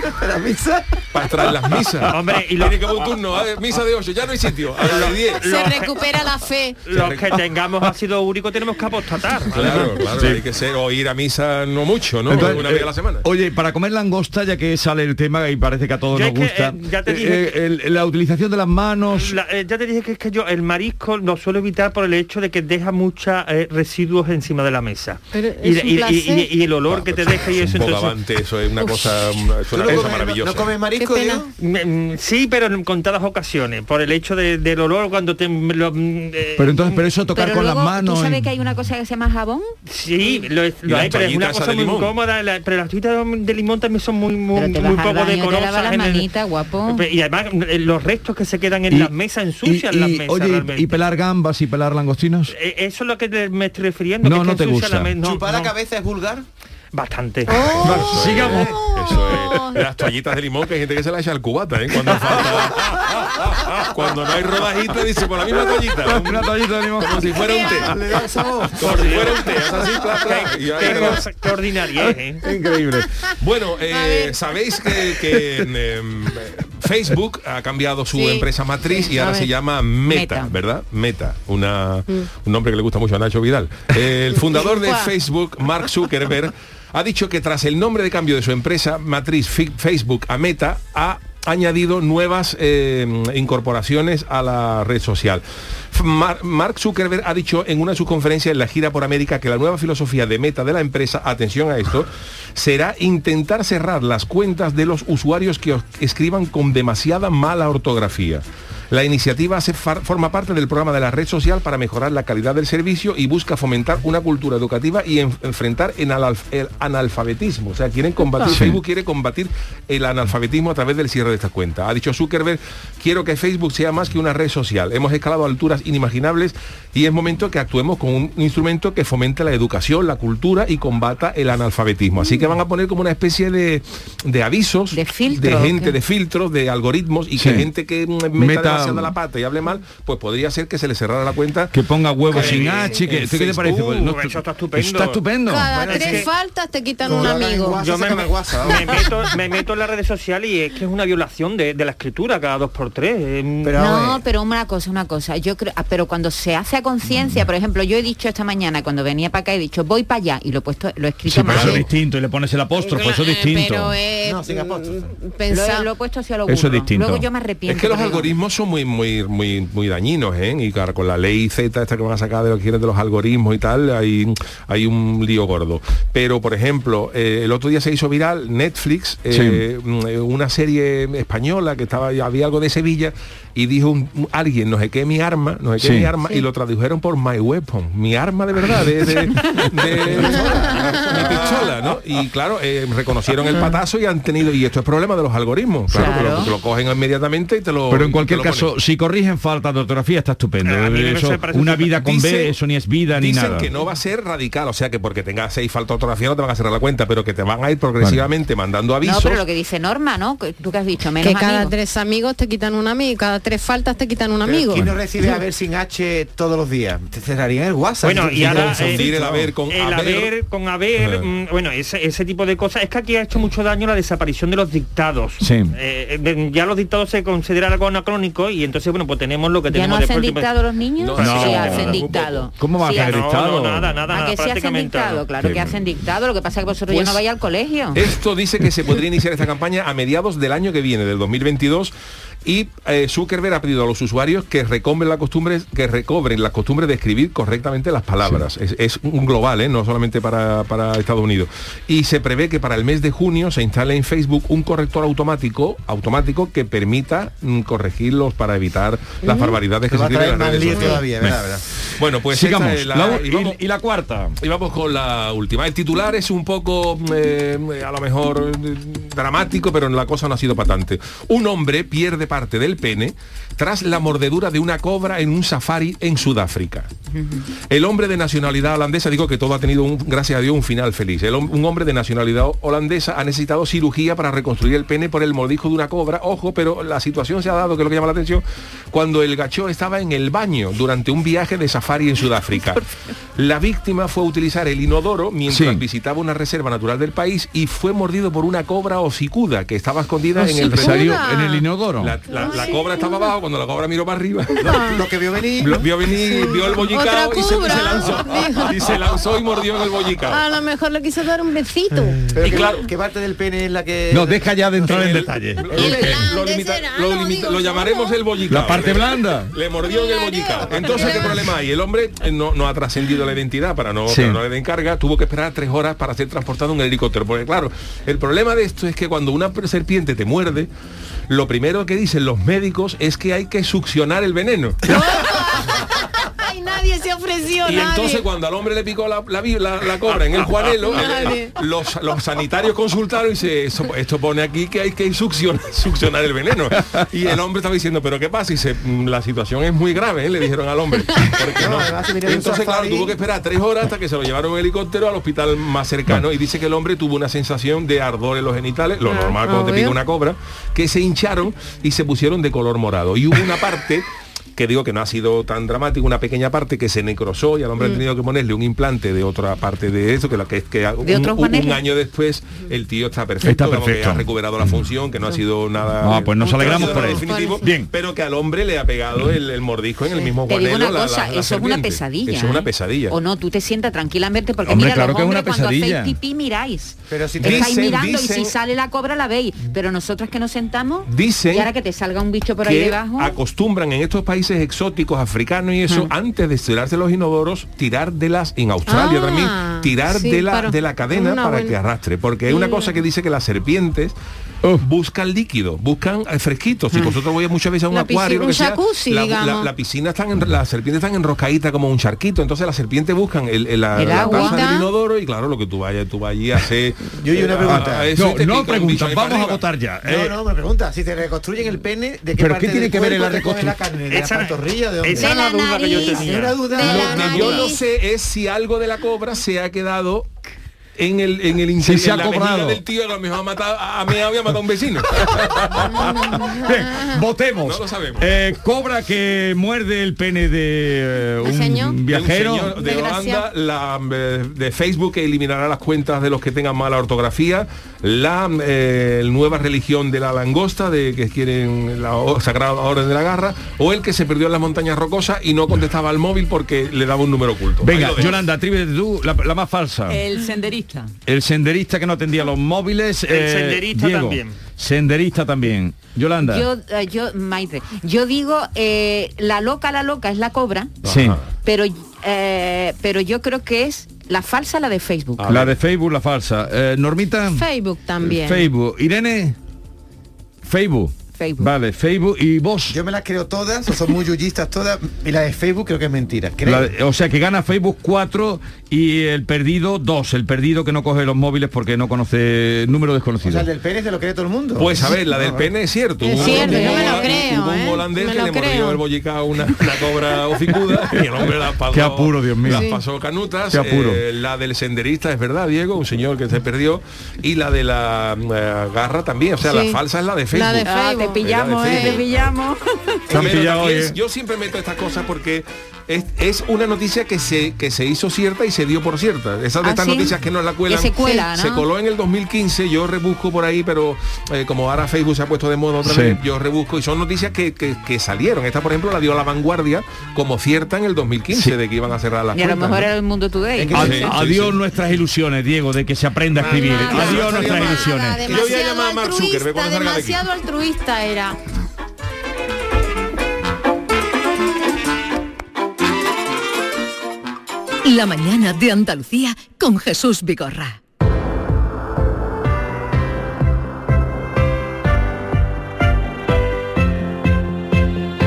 para entrar en las misas. Hombre, y lo- Tiene que un turno, a ver, misa de 8, ya no hay sitio, a la de 10. Se recupera la fe. Los que tengamos ácido úrico tenemos que apostatar. Claro, claro, hay que ser o ir a misa no mucho, ¿no? Entonces, Una vez eh, a la semana. Oye, para comer langosta, ya que sale el tema y parece que a todos Yo nos es que, gusta, eh, ya te dije eh, el- la utilización de las manos, La- eh, ya te dije que es que yo el marisco lo suelo evitar por el hecho de que deja muchos residuos encima de la mesa. Pero y, es un y- y- placer. y- y el olor que te deja y eso un entonces eso es una cosa, una- es ¿Tú una no cosa comes- maravillosa. ¿No comes marisco. Diego? Mm, Sí, pero en contadas ocasiones, por el hecho de- del olor cuando te lo, mm, eh, pero entonces, pero eso tocar Pero con luego, las manos. ¿tú sabes en- que hay una cosa que se llama jabón? Sí, lo, lo hay, pero es una cosa muy incómoda, la- pero las toallitas de limón también son muy muy, muy poco decorosas. guapo. y además eh, los restos que se quedan en Y- las mesas ensucian y- las mesas oye, y- realmente. y pelar gambas y pelar langostinos. Eh, Eso es lo que te- me estoy refiriendo. No, que es no que te ensucia gusta. la no, ¿Chupar la no, cabeza es vulgar? Bastante. Oh. Sigamos. Eso es. Las toallitas de limón que hay gente que se la echa al cubata, ¿eh? Cuando falta. Cuando no hay rodajita, dice por la misma toallita. Una toallita de limón. Como si fuera un té. Le da sabor. Como si fuera un té. Es así, Qué, qué ordinaria ¿eh? Increíble. Bueno, eh, sabéis que, que, em, Facebook ha cambiado su Sí. empresa matriz y ahora se llama Meta, Meta. ¿verdad? Meta, una, un nombre que le gusta mucho a Nacho Vidal. El fundador de. [laughs] Facebook, Mark Zuckerberg, ha dicho que tras el nombre de cambio de su empresa matriz Facebook a Meta, ha añadido nuevas eh, incorporaciones a la red social. Mark Zuckerberg ha dicho en una de sus conferencias en la gira por América que la nueva filosofía de meta de la empresa, atención a esto, será intentar cerrar las cuentas de los usuarios que escriban con demasiada mala ortografía. La iniciativa hace far- forma parte del programa de la red social para mejorar la calidad del servicio y busca fomentar una cultura educativa y en- enfrentar en el analfabetismo. O sea, quieren combatir, Sí. Facebook quiere combatir el analfabetismo a través del cierre de estas cuentas. Ha dicho Zuckerberg, quiero que Facebook sea más que una red social. Hemos escalado a alturas inimaginables y es momento que actuemos con un instrumento que fomente la educación, la cultura y combata el analfabetismo. Así que van a poner como una especie de, de avisos, De filtro, gente, ¿qué? de filtros, de algoritmos y Sí. que gente que mm, meta, Meta- demasiado la pata y hable mal, pues podría ser que se le cerrara la cuenta. Que ponga huevos Eh, sin H. Que, ¿Qué te parece? Pues, no, eso está estupendo. Está estupendo. Cada Bueno, es tres que- faltas te quitan un amigo. Yo me, WhatsApp. me meto, me meto en las redes sociales y es que es una violación de, de la escritura cada dos por tres. eh, Pero, no, eh, pero una cosa, una cosa. Yo creo, ah, pero cuando se hace a conciencia, por ejemplo, yo he dicho esta mañana cuando venía para acá he dicho voy para allá y lo he puesto, lo he escrito Sí, pero mal. eso es distinto y le pones el apóstrofo, eso es Eh, distinto. Pero eh, No, sin apóstrofe. Lo, he- lo he puesto así a lo Eso es distinto. Luego yo me arrepiento. Es que los algoritmos son muy, muy, muy, muy dañinos, ¿eh? Y claro, con la ley Z esta que van a sacar de lo que quieren de los algoritmos y tal, hay, hay un lío gordo. Pero, por ejemplo, eh, el otro día se hizo viral Netflix, eh, mm, una serie española que estaba, había algo de Sevilla y dijo un- alguien, no sé qué mi arma, no sé qué Sí. mi arma, y lo tradujeron por my weapon, mi arma de verdad, de, de- de- mi [laughs] pistola, ¿no? Y claro, eh, reconocieron el patazo y han tenido, y esto es problema de los algoritmos, claro, que lo- que lo, cogen inmediatamente y te lo Pero en cualquier lo caso, si corrigen falta de ortografía está estupendo. Eso, una vida con Dicen- B, eso ni es vida ni Dicen nada. que no va a ser radical, o sea que porque tengas seis falta de ortografía no te van a cerrar la cuenta, pero que te van a ir progresivamente mandando avisos. No, pero lo que dice Norma, ¿no? Que Tú que has dicho, menos Que cada amigos. tres amigos te quitan un amigo, cada tres faltas te quitan un amigo. ¿Quién no recibe a ver sin H todos los días? Te cerrarían el WhatsApp. Bueno, y ahora eh, el haber con el haber. haber con haber, mm, bueno, ese, ese tipo de cosas. Es que aquí ha hecho mucho daño la desaparición de los dictados. Sí. Eh, eh, ya los dictados se consideran algo anacrónico y entonces, bueno, pues tenemos lo que ¿Ya tenemos no hacen después. dictado los niños? No, sí, no, hacen dictado. ¿Cómo va a hacer dictado? No, nada, nada, ¿A nada, que sí hacen dictado? nada. Claro Sí. que hacen dictado, lo que pasa es que vosotros ya Pues- no vais al colegio. Esto dice que se podría iniciar esta campaña a mediados del año que viene, del 2022. Y eh, Zuckerberg ha pedido a los usuarios que recobren la costumbre, que recobren la costumbre de escribir correctamente las palabras. Es, es un global, ¿eh? no solamente para, para Estados Unidos. Y se prevé que para el mes de junio se instale en Facebook un corrector automático, automático que permita mm, corregirlos para evitar las Mm. barbaridades que se escriben en las redes sociales. todavía, Venga. verdad, verdad. Bueno, pues Sigamos. esta es la- La- y vamos- y, y la cuarta. y vamos con la última. El titular es un poco, eh, a lo mejor, eh, dramático, pero la cosa no ha sido patante. Un hombre pierde parte del pene tras la mordedura de una cobra en un safari en Sudáfrica. El hombre de nacionalidad holandesa, digo que todo ha tenido, un, gracias a Dios, un final feliz. El un hombre de nacionalidad holandesa ha necesitado cirugía para reconstruir el pene por el mordisco de una cobra. Ojo, pero la situación se ha dado, que es lo que llama la atención, cuando el gacho estaba en el baño durante un viaje de safari en Sudáfrica. [laughs] La víctima fue a utilizar el inodoro mientras Sí. visitaba una reserva natural del país y fue mordido por una cobra hocicuda que estaba escondida en el En el inodoro. La, la- la cobra estaba abajo, cuando la cobra miró para arriba. Lo que vio venir. Lo vio venir, vio el bollicao y se, lanzó. Dijo. Y se lanzó y mordió en el bollicao. A lo mejor le quiso dar un besito. Pero Y ¿qué, claro- ¿qué parte del pene es la que...? No, deja ya de entrar en detalle. Lo, llamaremos el bollicao. La parte blanda. Le mordió en el bollicao. Entonces, ¿qué problema hay? El hombre eh, no, no ha trascendido la identidad para no, Sí. para no le den carga, tuvo que esperar tres horas para ser transportado en un helicóptero. Porque claro, el problema de esto es que cuando una serpiente te muerde, lo primero que dicen los médicos es que hay que succionar el veneno. Nadie se ofreció, Y nadie. entonces cuando al hombre le picó la, la, la- la cobra en el juanelo, [laughs] Nadie. los, los sanitarios consultaron y dice, "Eso- esto pone aquí que hay que succionar, succionar el veneno. Y el hombre estaba diciendo, pero ¿qué pasa? Y dice, "Mm, la situación es muy grave, ¿eh?", le dijeron al hombre. No, se Entonces, claro, tuvo que esperar tres horas hasta que se lo llevaron en helicóptero al hospital más cercano y dice que el hombre tuvo una sensación de ardor en los genitales, lo normal cuando te pica una cobra, que se hincharon y se pusieron de color morado. Y hubo una parte que digo que no ha sido tan dramático, una pequeña parte que se necrosó y al hombre han tenido que ponerle un implante de otra parte de eso, que la que es que un, año después el tío está perfecto, Está que ha recuperado la función, que no ha sido nada. Ah, pues nos no alegramos por él. definitivo, Bien. pero que al hombre le ha pegado el, el mordisco en el mismo Te digo Juanelo, una la- cosa, la- la eso es una pesadilla. Eso es una ¿eh? pesadilla. O no, tú te sientas tranquilamente porque Hombre, mira, claro los que es una hombres cuando pesadilla. hacéis pipí miráis. Pero si te Estáis Dicen- mirando y si sale la cobra la veis. Pero nosotras que nos sentamos Dicen y ahora que te salga un bicho por ahí debajo. acostumbran en estos países exóticos africanos y eso antes de estirarse los inodoros tirar de las en Australia Ah, también tirar sí, de la para- de la cadena para buena- que arrastre porque hay una cosa que dice que las serpientes buscan líquido, buscan eh, fresquitos. Si vosotros vais muchas veces a un La piscina- acuario, lo un que sea, jacuzzi, la, la- la piscina están en, las serpientes están enroscaditas como un charquito, entonces las serpientes buscan el, el- la, El la agua. taza del inodoro y claro, lo que tú vayas, tú vas allí [laughs] a hacer. Yo y una eh, pregunta. a- a eso No, no un para vamos a votar ya. No, Eh, no, me pregunta, si te reconstruyen el pene, ¿de qué ¿Pero parte qué tiene del que ver en la cuerpo te coge la reconstru- carne? ¿De la pantorrilla? ¿De dónde? esa es la duda que yo tenía. Era duda. De Lo Lo que yo no sé es si algo de la cobra se ha quedado en el en el Sí, interior se ha en la vejiga cobrado. del tío a lo mejor ha matado a mí había matado a un vecino [laughs] Bien, votemos. No lo sabemos. Eh, cobra que muerde el pene de eh, ¿Un señor? viajero. De un señor de Desgraciado. Holanda, la eh, de Facebook que eliminará las cuentas de los que tengan mala ortografía, la eh, nueva religión de la langosta, de que quieren la sagrada orden de la garra, o el que se perdió en las montañas rocosas y no contestaba al móvil porque le daba un número oculto. Venga. Yolanda, atríbete tú, la, la más falsa. El senderista. El senderista que no atendía los móviles. El eh, senderista Diego. también. senderista también. Yolanda. Yo, eh, yo, Maite, yo digo, eh, la loca, la loca es la cobra, Sí. pero, eh, pero yo creo que es la falsa, la de Facebook. La de Facebook, la falsa. Eh, Normita. Facebook también. Facebook. Irene. Facebook. Facebook. Vale, Facebook. ¿Y vos? Yo me las creo todas, o son muy yuyistas todas, y la de Facebook creo que es mentira. Creo. La de- o sea que gana Facebook 4 y el perdido 2. El perdido que no coge los móviles porque no conoce número o desconocido. sea, el del pene se lo cree todo el mundo. Pues a ver, la del pene es cierto. Es Hubo un- cierto, yo me lo creo, Hubo un ¿eh? holandés que le mordió el bollicao a una, una cobra hocicuda [laughs] y el hombre la pasó. Qué apuro, Dios mío. Las pasó canutas. Qué apuro. Eh, la del senderista es verdad, Diego, un señor que se perdió. Y la de la eh, garra también. O sea, Sí. la falsa es la de Facebook. La de Ah, Facebook. Pillamos, eh, te pillamos. Te eh. Yo siempre meto estas cosas porque es, es una noticia que se, que se hizo cierta y se dio por cierta. Esas de Ah, estas ¿sí? noticias que nos la cuelan. Que se cuela, Se coló en el 2015, yo rebusco por ahí, pero eh, como ahora Facebook se ha puesto de moda otra Sí. vez, yo rebusco y son noticias que, que- que salieron. Esta, por ejemplo, la dio la vanguardia como cierta en el 2015 Sí. de que iban a cerrar las Y a lo mejor ¿no? era el mundo today. Es que- Ad- Sí, sí, adiós sí. nuestras ilusiones, Diego, de que se aprenda a escribir. Nada, adiós nada, nuestras nada, ilusiones. Yo voy a llamar a Mark altruista, Zuckerberg cuando salga de aquí. demasiado altruista era. La mañana de Andalucía con Jesús Vigorra.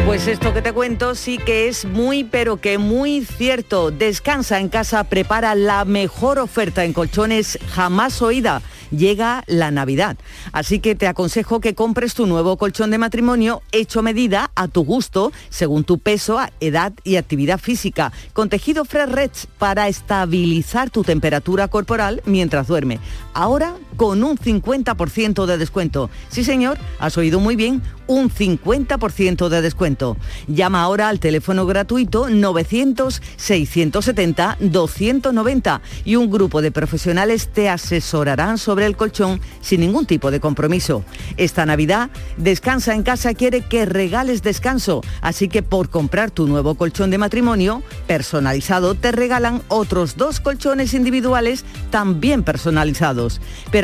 Pues esto que te cuento sí que es muy, pero que muy cierto. Descansa en casa, prepara la mejor oferta en colchones jamás oída. Llega la Navidad. Así que te aconsejo que compres tu nuevo colchón de matrimonio hecho medida a tu gusto, según tu peso, edad y actividad física, con tejido Fresh Reds para estabilizar tu temperatura corporal mientras duerme. Ahora con un 50% de descuento. Sí, señor, has oído muy bien, un 50% de descuento. Llama ahora al teléfono gratuito 900-670-290 y un grupo de profesionales te asesorarán sobre el colchón sin ningún tipo de compromiso. Esta Navidad, Descansa en casa quiere que regales descanso, así que por comprar tu nuevo colchón de matrimonio personalizado te regalan otros dos colchones individuales también personalizados.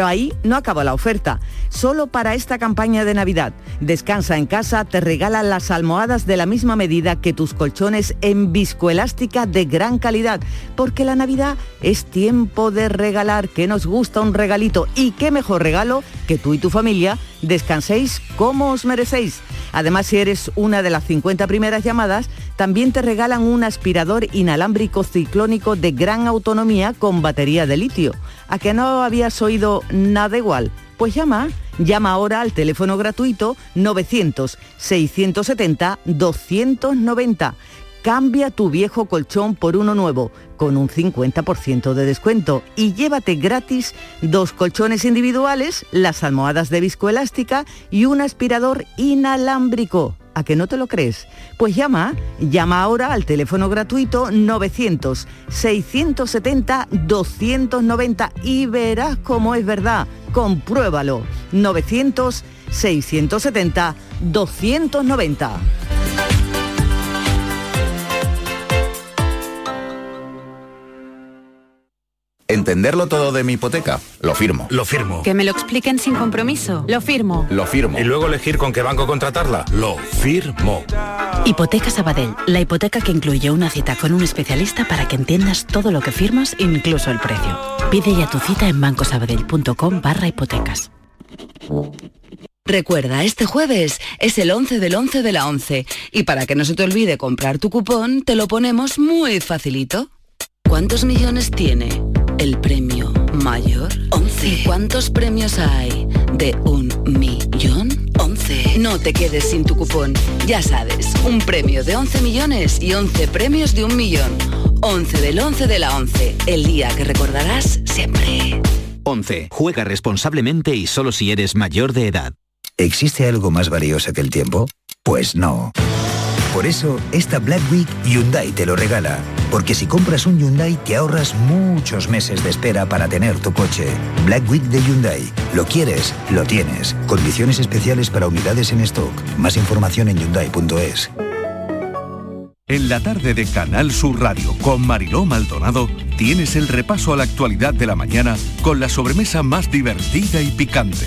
Ahí no acaba la oferta. Solo para esta campaña de Navidad, Descansa en casa te regala las almohadas de la misma medida que tus colchones en viscoelástica de gran calidad, porque la Navidad es tiempo de regalar, que nos gusta un regalito y qué mejor regalo que tú y tu familia descanséis como os merecéis. Además, si eres una de las 50 primeras llamadas, también te regalan un aspirador inalámbrico ciclónico de gran autonomía con batería de litio. ¿A que no habías oído nada igual? Pues llama, llama ahora al teléfono gratuito 900-670-290. Cambia tu viejo colchón por uno nuevo con un 50% de descuento y llévate gratis dos colchones individuales, las almohadas de viscoelástica y un aspirador inalámbrico. ¿A que no te lo crees? Pues llama, llama ahora al teléfono gratuito 900-670-290 y verás cómo es verdad. Compruébalo. 900-670-290. ¿Entenderlo todo de mi hipoteca? Lo firmo. Lo firmo. Que me lo expliquen sin compromiso. Lo firmo. Lo firmo. Y luego elegir con qué banco contratarla. Lo firmo. Hipoteca Sabadell, la hipoteca que incluye una cita con un especialista para que entiendas todo lo que firmas, incluso el precio. Pide ya tu cita en bancosabadell.com barra hipotecas. Recuerda, este jueves es el 11 del 11 de la 11 y para que no se te olvide comprar tu cupón, te lo ponemos muy facilito. ¿Cuántos millones tiene el premio mayor? 11. ¿Y cuántos premios hay de un millón? 11. No te quedes sin tu cupón. Ya sabes, un premio de 11 millones y 11 premios de un millón. 11 del 11 de la 11, el día que recordarás siempre. 11. Juega responsablemente y solo si eres mayor de edad. ¿Existe algo más valioso que el tiempo? Pues no. Por eso, esta Black Week Hyundai te lo regala. Porque si compras un Hyundai te ahorras muchos meses de espera para tener tu coche. Black Week de Hyundai. Lo quieres, lo tienes. Condiciones especiales para unidades en stock. Más información en hyundai.es. En la tarde de Canal Sur Radio con Mariló Maldonado tienes el repaso a la actualidad de la mañana con la sobremesa más divertida y picante,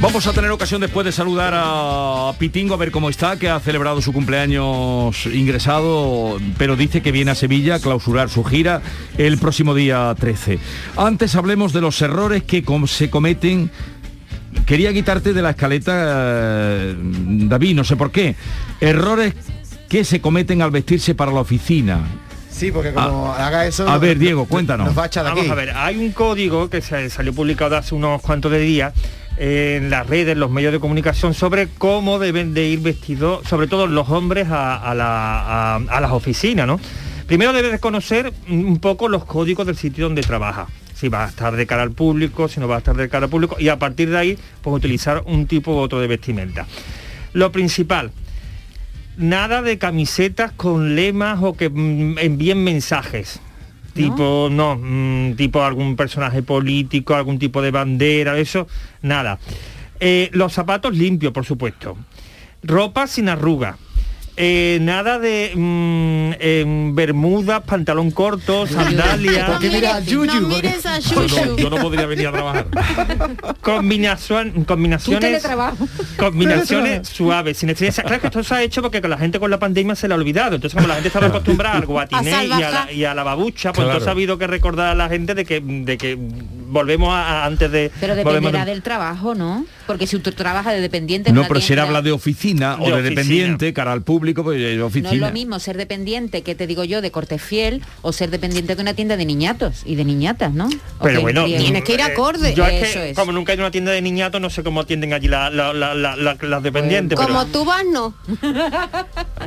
Vamos a tener ocasión después de saludar a Pitingo a ver cómo está, que ha celebrado su cumpleaños ingresado, pero dice que viene a Sevilla a clausurar su gira el próximo día 13. Antes hablemos de los errores que com- se cometen. Quería quitarte de la escaleta, eh, David, no sé por qué. Errores que se cometen al vestirse para la oficina. Sí, porque como haga eso... A ver, Diego, cuéntanos. Nos va a echar de aquí. Vamos a ver, hay un código que se salió publicado hace unos cuantos de días en las redes, los medios de comunicación, sobre cómo deben de ir vestidos, sobre todo los hombres, a, la- a- las oficinas, ¿no? Primero debes de conocer un poco los códigos del sitio donde trabaja. Si va a estar de cara al público, si no va a estar de cara al público, y a partir de ahí, pues utilizar un tipo u otro de vestimenta. Lo principal, nada de camisetas con lemas o que mm, envíen mensajes. Tipo, no, mm, tipo algún personaje político, algún tipo de bandera, eso, nada. Eh, los zapatos limpios, por supuesto. Ropa sin arruga. Eh, nada de mm, em, bermudas, pantalón corto, sandalias. Porque mira Yuyu, No porque- mires a Yo no, Yuyu. yo no podría venir a trabajar. [laughs] Combinación, combinaciones combinaciones [laughs] suaves sin necesidad claro que esto se ha hecho porque con la gente con la pandemia se le ha olvidado entonces como la gente estaba acostumbrada al guatiné y a, la, salvajar. y a la babucha pues Claro. entonces ha habido que recordar a la gente de que de que volvemos a, a antes de Pero dependerá de- del trabajo, ¿no? Porque si tú trabajas de dependiente... en No, pero si él tienda- habla de oficina o De de oficina. dependiente, cara al público, pues de No es lo mismo ser dependiente, que te digo yo, de corte fiel, o ser dependiente de una tienda de niñatos y de niñatas, ¿no? Pero que bueno. Tienes que ir eh, acorde. yo es Eso que es. como nunca he ido a una tienda de niñatos no sé cómo atienden allí la- la- la- la- la- las dependientes pero- Como tú vas, no. [laughs]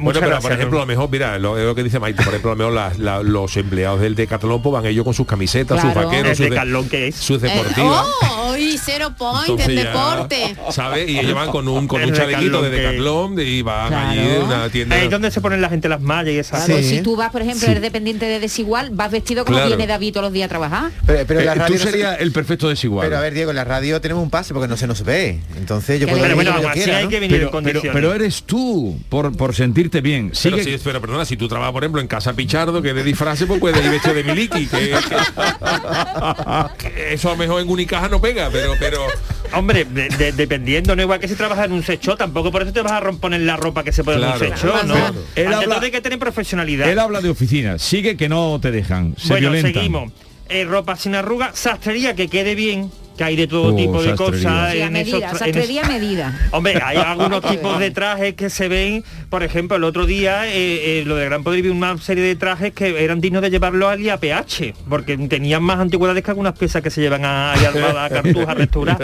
Bueno, pero por ejemplo, a lo mejor, mira, lo, es lo que dice Maite, por ejemplo, a lo mejor los empleados del Decathlon pues van ellos con sus camisetas, sus Claro. vaqueros, ¿El sus, de- qué es? sus Eh, deportivas. oh, y cero point Entonces en deporte. ¿Sabes? Y ellos van con un, con El un chalequito de Decathlon que- y van Claro. allí de una tienda. Ahí es donde se ponen la gente las mallas y esas Claro, Sí. Si tú vas, por ejemplo, Sí. eres dependiente de desigual, vas vestido como Claro. viene David todos los días a trabajar. Pero, la Eh, radio tú no se- serías el perfecto desigual. Pero a ver, Diego, en la radio tenemos un pase porque no se nos ve. Entonces yo puedo pero bueno así quiera, hay ¿no? que venir pero, en pero, condiciones pero eres tú, por, por sentirte bien. Pero, Sigue- pero perdona, si tú trabajas, por ejemplo, en Casa Pichardo, que de disfraces, pues puedes ir vestido de miliki. Que, que- [laughs] que eso a lo mejor en Unicaja no pega, pero pero Hombre, de- de- dependiendo, no igual que si trabajas en un sexo, tampoco por eso te vas a romper la ropa que se Claro. en un sexo, ¿no? Claro. Él Ante habla- todo hay que tener profesionalidad. Él habla de oficina. Sigue que no te dejan. Se bueno, violentan. seguimos. Eh, ropa sin arruga, sastrería que quede bien, que hay de todo Oh, tipo de cosas. Sí, en medida, esos en medida. Hombre, hay algunos [laughs] tipos de trajes que se ven, por ejemplo, el otro día, eh, eh, lo de Gran Poder vi una serie de trajes que eran dignos de llevarlo al IAPH, porque tenían más antigüedades que algunas piezas que se llevan a, a, a, a Cartuja a restaurar.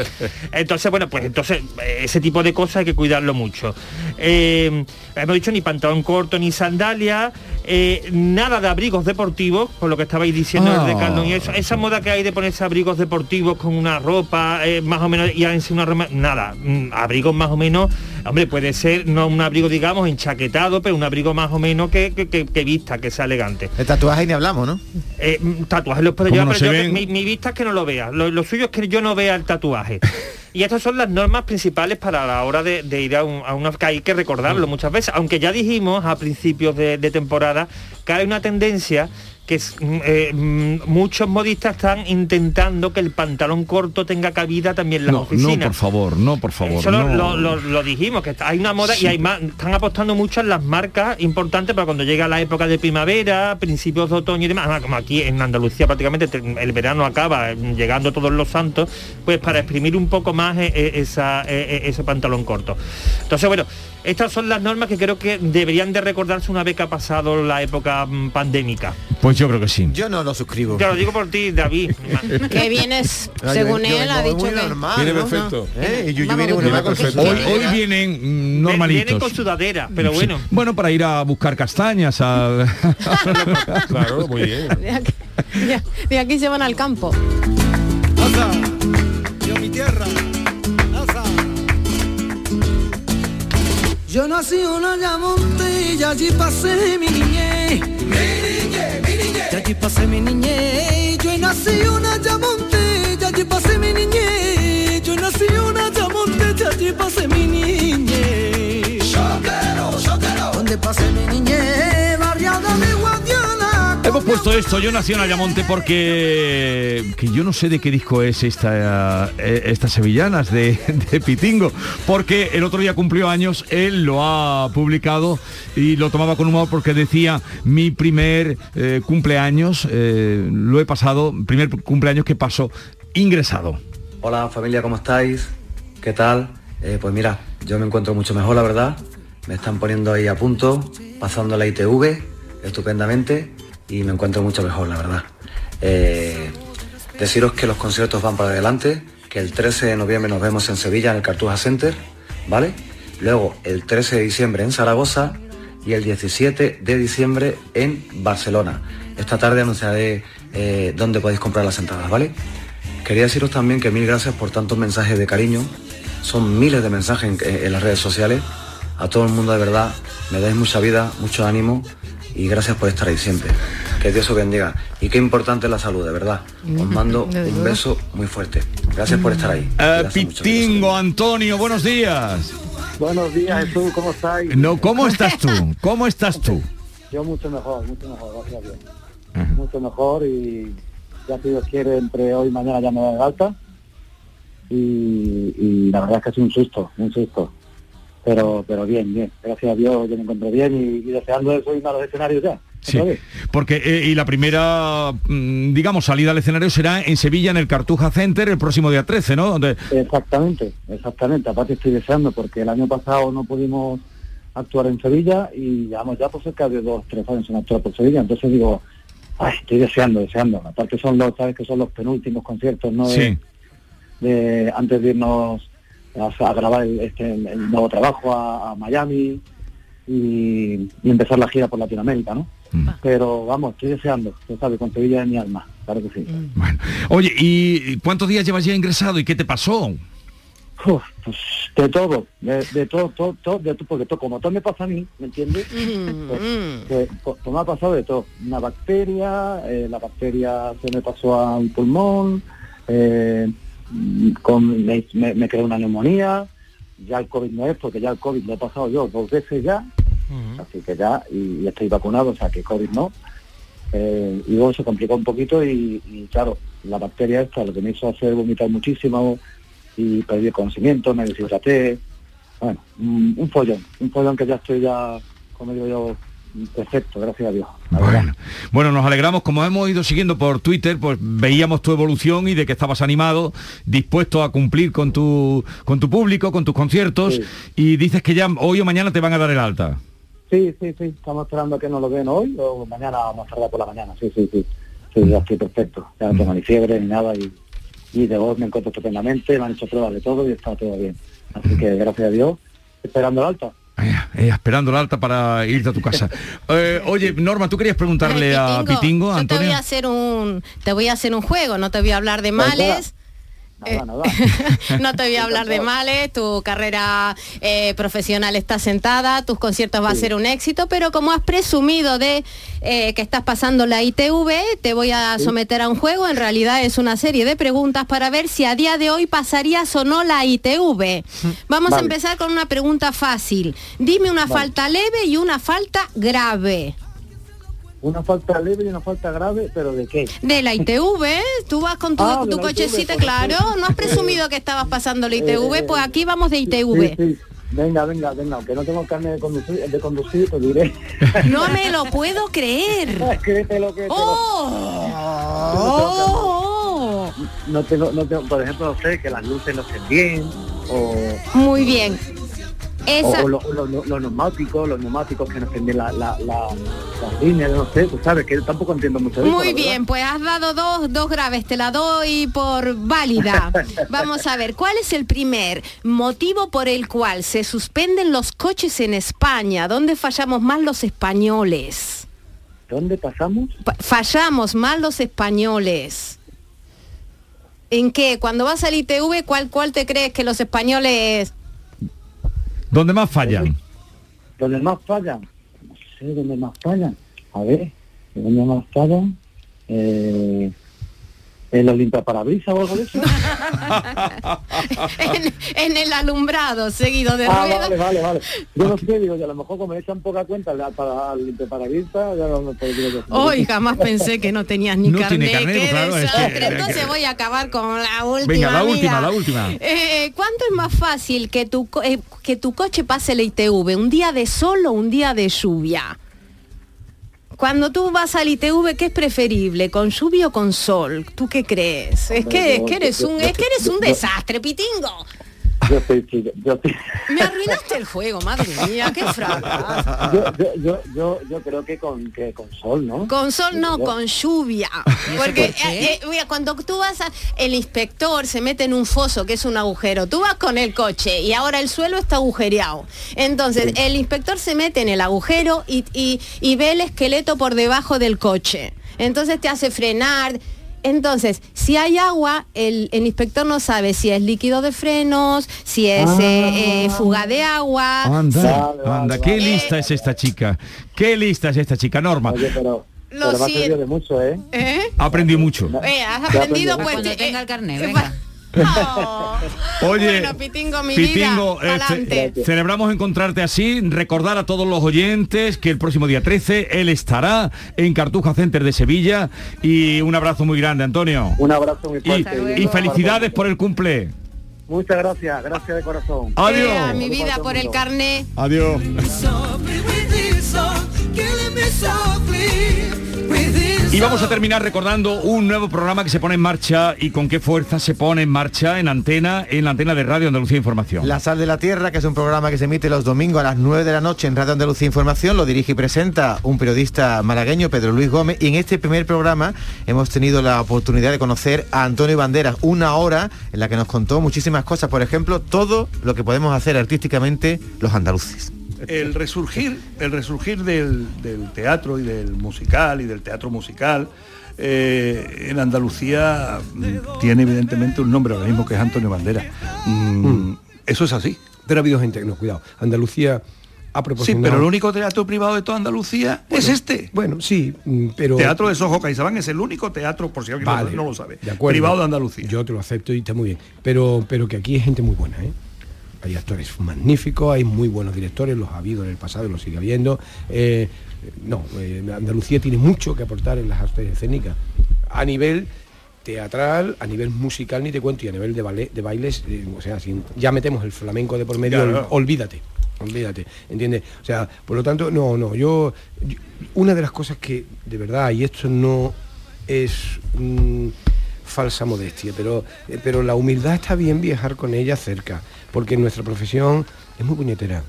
Entonces, bueno, pues entonces ese tipo de cosas hay que cuidarlo mucho. Eh, hemos dicho ni pantalón corto ni sandalia, eh, nada de abrigos deportivos, por lo que estabais diciendo Ah. el Decathlon y eso, esa moda que hay de ponerse abrigos deportivos con una ropa eh, más o menos y encima una ropa, nada, mm, abrigos más o menos, hombre, puede ser no un abrigo digamos enchaquetado, pero un abrigo más o menos que, que, que- que vista, que sea elegante. El tatuaje ni hablamos, ¿no? Eh, mm, tatuajes los puedo ¿Cómo llevar, no pero yo mi, mi vista es que no lo vea. Lo, lo suyo es que yo no vea el tatuaje. [laughs] Y estas son las normas principales para la hora de, de ir a, un- a una... que hay que recordarlo Mm. muchas veces. Aunque ya dijimos a principios de, de temporada que hay una tendencia que mm, eh, mm, muchos modistas están intentando que el pantalón corto tenga cabida también en las No, oficinas. no, por favor, no, por favor. Eso lo, no. lo- lo- lo dijimos, que hay una moda y hay más, están apostando mucho en las marcas importantes para cuando llega la época de primavera, principios de otoño y demás, Además, como aquí en Andalucía prácticamente te- el verano acaba eh, llegando todos los santos, pues para exprimir un poco más eh, esa, ese pantalón corto. Entonces, bueno, estas son las normas que creo que deberían de recordarse una vez que ha pasado la época mm, pandémica. Pues yo creo que sí. Yo no lo suscribo. Te lo digo por ti, David. [laughs] Que vienes, No, yo- según yo él, ha dicho muy que... normal, Viene ¿no? perfecto. ¿Eh? Vamos, viene su perfecto. Hoy, vienen mm, Vienen normalitos. con sudadera, pero Sí. bueno. Bueno, para ir a buscar castañas al... [laughs] claro, muy bien. De aquí, de- aquí se van al campo. Yo nací una llamonte y allí pasé mi niñez. Mi niñez, mi niñez. Y allí pasé mi niñez. Yo nací una llamonte y allí pasé mi niñez. Yo nací una llamonte y allí pasé mi niñez. Shotero, shotero. Donde pasé mi niñez, puesto esto, yo nací en Ayamonte porque que yo no sé de qué disco es esta, eh, estas sevillanas [laughs] de, Pitingo, porque el otro día cumplió años, él lo ha publicado y lo tomaba con humor porque decía mi primer eh, cumpleaños, eh, lo he pasado, primer cumpleaños que pasó ingresado. Hola familia, ¿cómo estáis? ¿Qué tal? Pues mira, yo me encuentro mucho mejor, la verdad. Me están poniendo ahí a punto, pasando la ITV estupendamente y me encuentro mucho mejor, la verdad. Eh, deciros que los conciertos van para adelante, que el 13 de noviembre nos vemos en Sevilla en el Cartuja Center, ¿vale? Luego el 13 de diciembre en Zaragoza y el 17 de diciembre en Barcelona. Esta tarde anunciaré eh, dónde podéis comprar las entradas, ¿vale? Quería deciros también que mil gracias por tantos mensajes de cariño. Son miles de mensajes en, en las redes sociales. A todo el mundo de verdad, me dais mucha vida, mucho ánimo y gracias por estar ahí siempre. Que Dios os bendiga. Y qué importante es la salud, de verdad. Os mando un beso muy fuerte. Gracias por estar ahí. Eh, Pitingo, Antonio, buenos días. Buenos días, Jesús, ¿cómo estáis? No, ¿cómo estás tú? ¿Cómo estás tú? Yo mucho mejor, mucho mejor, gracias a Dios. Mucho mejor y ya si Dios quiere, entre hoy y mañana ya me da de alta. Y, y la verdad es que es un susto, un susto. Pero pero bien, bien. Gracias a Dios yo me encuentro bien y, y deseando eso irme a los escenarios ya. Sí, porque eh, y la primera, mm, digamos, salida al escenario será en Sevilla, en el Cartuja Center, el próximo día 13, ¿no? Donde, Exactamente, exactamente. Aparte estoy deseando porque el año pasado no pudimos actuar en Sevilla y llevamos ya por cerca de dos, tres años sin actuar por Sevilla. Entonces digo, ay, estoy deseando, deseando. Aparte son los, sabes que son los penúltimos conciertos, ¿no? De- Sí. de, antes de irnos a, a grabar el, este, el- nuevo trabajo a, a Miami y, y empezar la gira por Latinoamérica, ¿no? Pero vamos, estoy deseando, tú sabes, con Sevilla en mi alma, claro que sí. Oye, ¿y cuántos días llevas ya ingresado y qué te pasó? Uf, pues de todo, de, de todo, todo, todo, de todo, porque todo, como todo me pasa a mí, ¿me entiendes? Pues, pues, pues, pues me ha pasado de todo. Una bacteria, eh, la bacteria se me pasó a un pulmón, eh, mm, con, me, me, me creó una neumonía, ya el COVID no es, porque ya el COVID lo he pasado yo dos veces ya, así que ya, y, y estoy vacunado, o sea que COVID no. Eh, y luego se complicó un poquito y, y, claro, la bacteria esta lo que me hizo hacer vomitar muchísimo y perdí el conocimiento, me deshidraté. Bueno, un, un follón, un follón que ya estoy ya, como digo yo, perfecto, gracias a Dios. Bueno, bueno, nos alegramos, como hemos ido siguiendo por Twitter, pues veíamos tu evolución y de que estabas animado, dispuesto a cumplir con tu con tu público, con tus conciertos, y dices que ya hoy o mañana te van a dar el alta. Sí, sí, sí, estamos esperando a que nos lo den hoy o mañana, más tarde por la mañana, sí, sí, sí. Sí, ya estoy perfecto, ya no tengo ni fiebre ni nada y, y de voz me encuentro estupendamente, me han hecho pruebas de todo y está todo bien. Así que gracias a Dios, esperando el alta. Eh, esperando el alta para irte a tu casa. [laughs] Eh, oye, Norma, tú querías preguntarle a Pitingo, a yo te voy Antonio. a hacer un te voy a hacer un juego, no te voy a hablar de males. [laughs] No te voy a hablar de males, tu carrera eh, profesional está sentada, tus conciertos va a ser un éxito, pero como has presumido de eh, que estás pasando la ITV, te voy a someter a un juego, en realidad es una serie de preguntas para ver si a día de hoy pasarías o no la ITV. [laughs] Vamos a empezar con una pregunta fácil. Dime una Vale. falta leve y una falta grave. Una falta leve y una falta grave, pero ¿de qué? De la ITV, tú vas con tu, Ah, tu cochecita, ITV, claro, no has presumido que estabas pasando la ITV, Eh, pues aquí vamos de ITV. sí. Venga, venga, venga, aunque no tengo carne de conducir, de conducir te diré. [laughs] No me lo puedo creer. [laughs] Créetelo te lo- Oh. No tengo, no tengo, por ejemplo, no sé, que las luces no estén bien, o, Muy bien. Esa, o, o lo- o lo- lo- los neumáticos, los neumáticos que no estén bien la, la, la, las líneas, no sé, tú sabes que tampoco entiendo mucho de Muy bien, pues has dado dos, dos graves, te la doy por válida. [laughs] Vamos a ver, ¿cuál es el primer motivo por el cual se suspenden los coches en España? ¿Dónde fallamos más los españoles? ¿Dónde pasamos? Pa- Fallamos más los españoles. ¿En qué? Cuando vas al ITV, ¿cuál, cuál te crees que los españoles... ¿Dónde más fallan? ¿Dónde más fallan? No sé dónde más fallan. A ver, ¿dónde más fallan? Eh, ¿En los limpiaparabrisas o algo de eso? [laughs] en, en el alumbrado seguido de ah, ruedas. vale, vale, vale. Yo no sé, digo, y a lo mejor como me echan poca cuenta al, para, al limpiaparabrisas, ya no me puedo decir. Hoy jamás pensé que no tenías ni No carnet, tiene carnet, qué claro, es que- desastre. es que- Entonces voy a acabar con la última. Venga, la última, mira. la última. Eh, ¿Cuánto es más fácil que tu, co- eh, que tu coche pase el ITV? ¿Un día de sol o un día de lluvia? Cuando tú vas al ITV, ¿qué es preferible? ¿Con lluvia o con sol? ¿Tú qué crees? Es que, es que eres un, es que eres un desastre, Pitingo. Yo yo estoy- Me arruinaste el juego, madre mía, qué fracaso. yo, yo, yo, yo, yo creo que con, que con sol, ¿no? Con sol no, Yo- con lluvia. Porque eh, eh, mira, cuando tú vas a, el inspector se mete en un foso que es un agujero. Tú vas con el coche y ahora el suelo está agujereado. Entonces el inspector se mete en el agujero y, y- y ve el esqueleto por debajo del coche. Entonces te hace frenar. Entonces, si hay agua, el, el inspector no sabe si es líquido de frenos, si es eh, eh, fuga de agua. Anda, anda, qué lista es esta chica. Qué lista es esta chica, Norma. Oye, pero, Lo pero me ha de mucho, ¿eh? ¿Eh? Ha aprendido mucho. Eh, has aprendido pues Cuando te- tenga el carnet, eh, venga. Oye, Bueno, Pitingo, mi Pitingo, vida, eh, ce- celebramos encontrarte así, recordar a todos los oyentes que el próximo día 13 él estará en Cartuja Center de Sevilla y un abrazo muy grande, Antonio. Un abrazo muy Y, fuerte. y felicidades por el cumple. Muchas gracias, gracias de corazón. Adiós. Eh, mi vida por el carnet. Adiós. Y vamos a terminar recordando un nuevo programa que se pone en marcha y con qué fuerza se pone en marcha en antena, en la antena de Radio Andalucía Información. La Sal de la Tierra, que es un programa que se emite los domingos a las 9 de la noche en Radio Andalucía Información, lo dirige y presenta un periodista malagueño, Pedro Luis Gómez, y en este primer programa hemos tenido la oportunidad de conocer a Antonio Banderas, una hora en la que nos contó muchísimas cosas, por ejemplo, todo lo que podemos hacer artísticamente los andaluces. El resurgir, el resurgir del, del teatro y del musical y del teatro musical eh, en Andalucía mm, tiene evidentemente un nombre ahora mismo que es Antonio Bandera. Mm, Eso es así. Pero ha habido gente que no, cuidado. Andalucía ha Sí, proporcionado... pero el único teatro privado de toda Andalucía es este. Bueno, sí, mm, pero... Teatro de Sojo Caizabán es el único teatro, por si alguien Vale, no lo sabe, de acuerdo. privado de Andalucía. Yo te lo acepto y está muy bien. Pero, pero que aquí hay gente muy buena, ¿eh? Hay actores magníficos, hay muy buenos directores, los ha habido en el pasado y los sigue habiendo. Eh, no, eh, Andalucía tiene mucho que aportar en las artes escénicas. A nivel teatral, a nivel musical ni te cuento, y a nivel de, ballet, de bailes, eh, o sea, si ya metemos el flamenco de por medio, Claro. olvídate, olvídate, ¿entiendes? O sea, por lo tanto, no, no, yo, yo- una de las cosas que, de verdad, y esto no es mm, falsa modestia, pero, eh, pero la humildad está bien viajar con ella cerca, porque nuestra profesión es muy puñetera.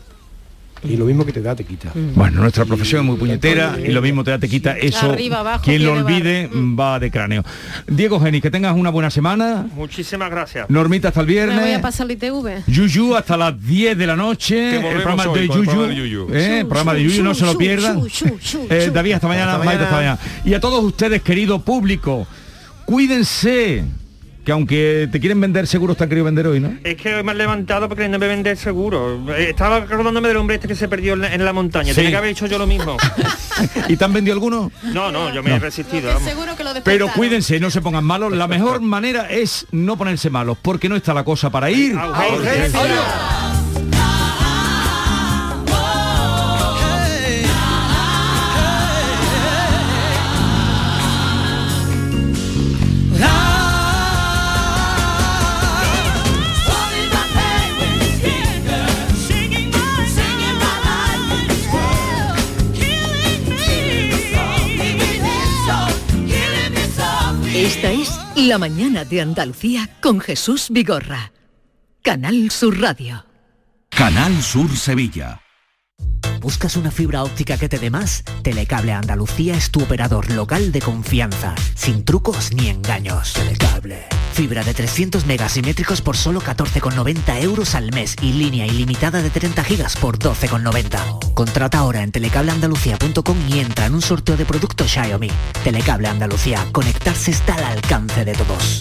Y lo mismo que te da, te quita. Bueno, nuestra profesión es muy puñetera y lo mismo te da, te quita eso. Arriba, abajo, Quien lo olvide va de cráneo. Diego Geni, que tengas una buena semana. Muchísimas gracias. Normita hasta el Me voy a viernes. pasar el ITV. Yuyu hasta las 10 de la noche. Que El programa hoy de el Yuyu. programa de Yuyu. ¿eh? El programa de Yuyu, no se lo pierdan. Eh, David, hasta mañana, Hasta Maite, hasta mañana. mañana. Y a todos ustedes, querido público, cuídense. Que aunque te quieren vender seguros, te han querido vender hoy, ¿no? Es que hoy me han levantado porque no me vender seguro. Eh, Estaba acordándome del hombre este que se perdió en la, en la montaña. Sí. Tenía que haber hecho yo lo mismo. [laughs] ¿Y te han vendido alguno? No, no, yo me No. he resistido. vamos. Seguro que lo Pero cuídense, no se pongan malos. La mejor manera es no ponerse malos, porque no está la cosa para ir. A a Esta es La mañana de Andalucía con Jesús Vigorra. Canal Sur Radio. Canal Sur Sevilla. ¿Buscas una fibra óptica que te dé más? Telecable Andalucía es tu operador local de confianza, sin trucos ni engaños. Telecable. Fibra de 300 megasimétricos por solo 14,90 euros al mes y línea ilimitada de 30 gigas por 12,90. Contrata ahora en telecableandalucía.com y entra en un sorteo de productos Xiaomi. Telecable Andalucía. Conectarse está al alcance de todos.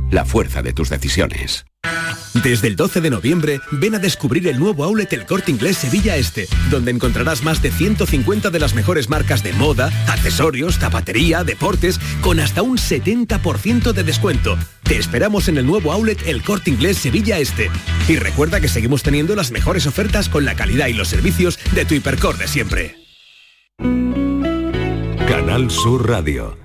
la fuerza de tus decisiones. Desde el 12 de noviembre, ven a descubrir el nuevo outlet El Corte Inglés Sevilla Este, donde encontrarás más de 150 de las mejores marcas de moda, accesorios, zapatería, deportes, con hasta un 70% de descuento. Te esperamos en el nuevo outlet El Corte Inglés Sevilla Este. Y recuerda que seguimos teniendo las mejores ofertas con la calidad y los servicios de tu hipercor de siempre. Canal Sur Radio.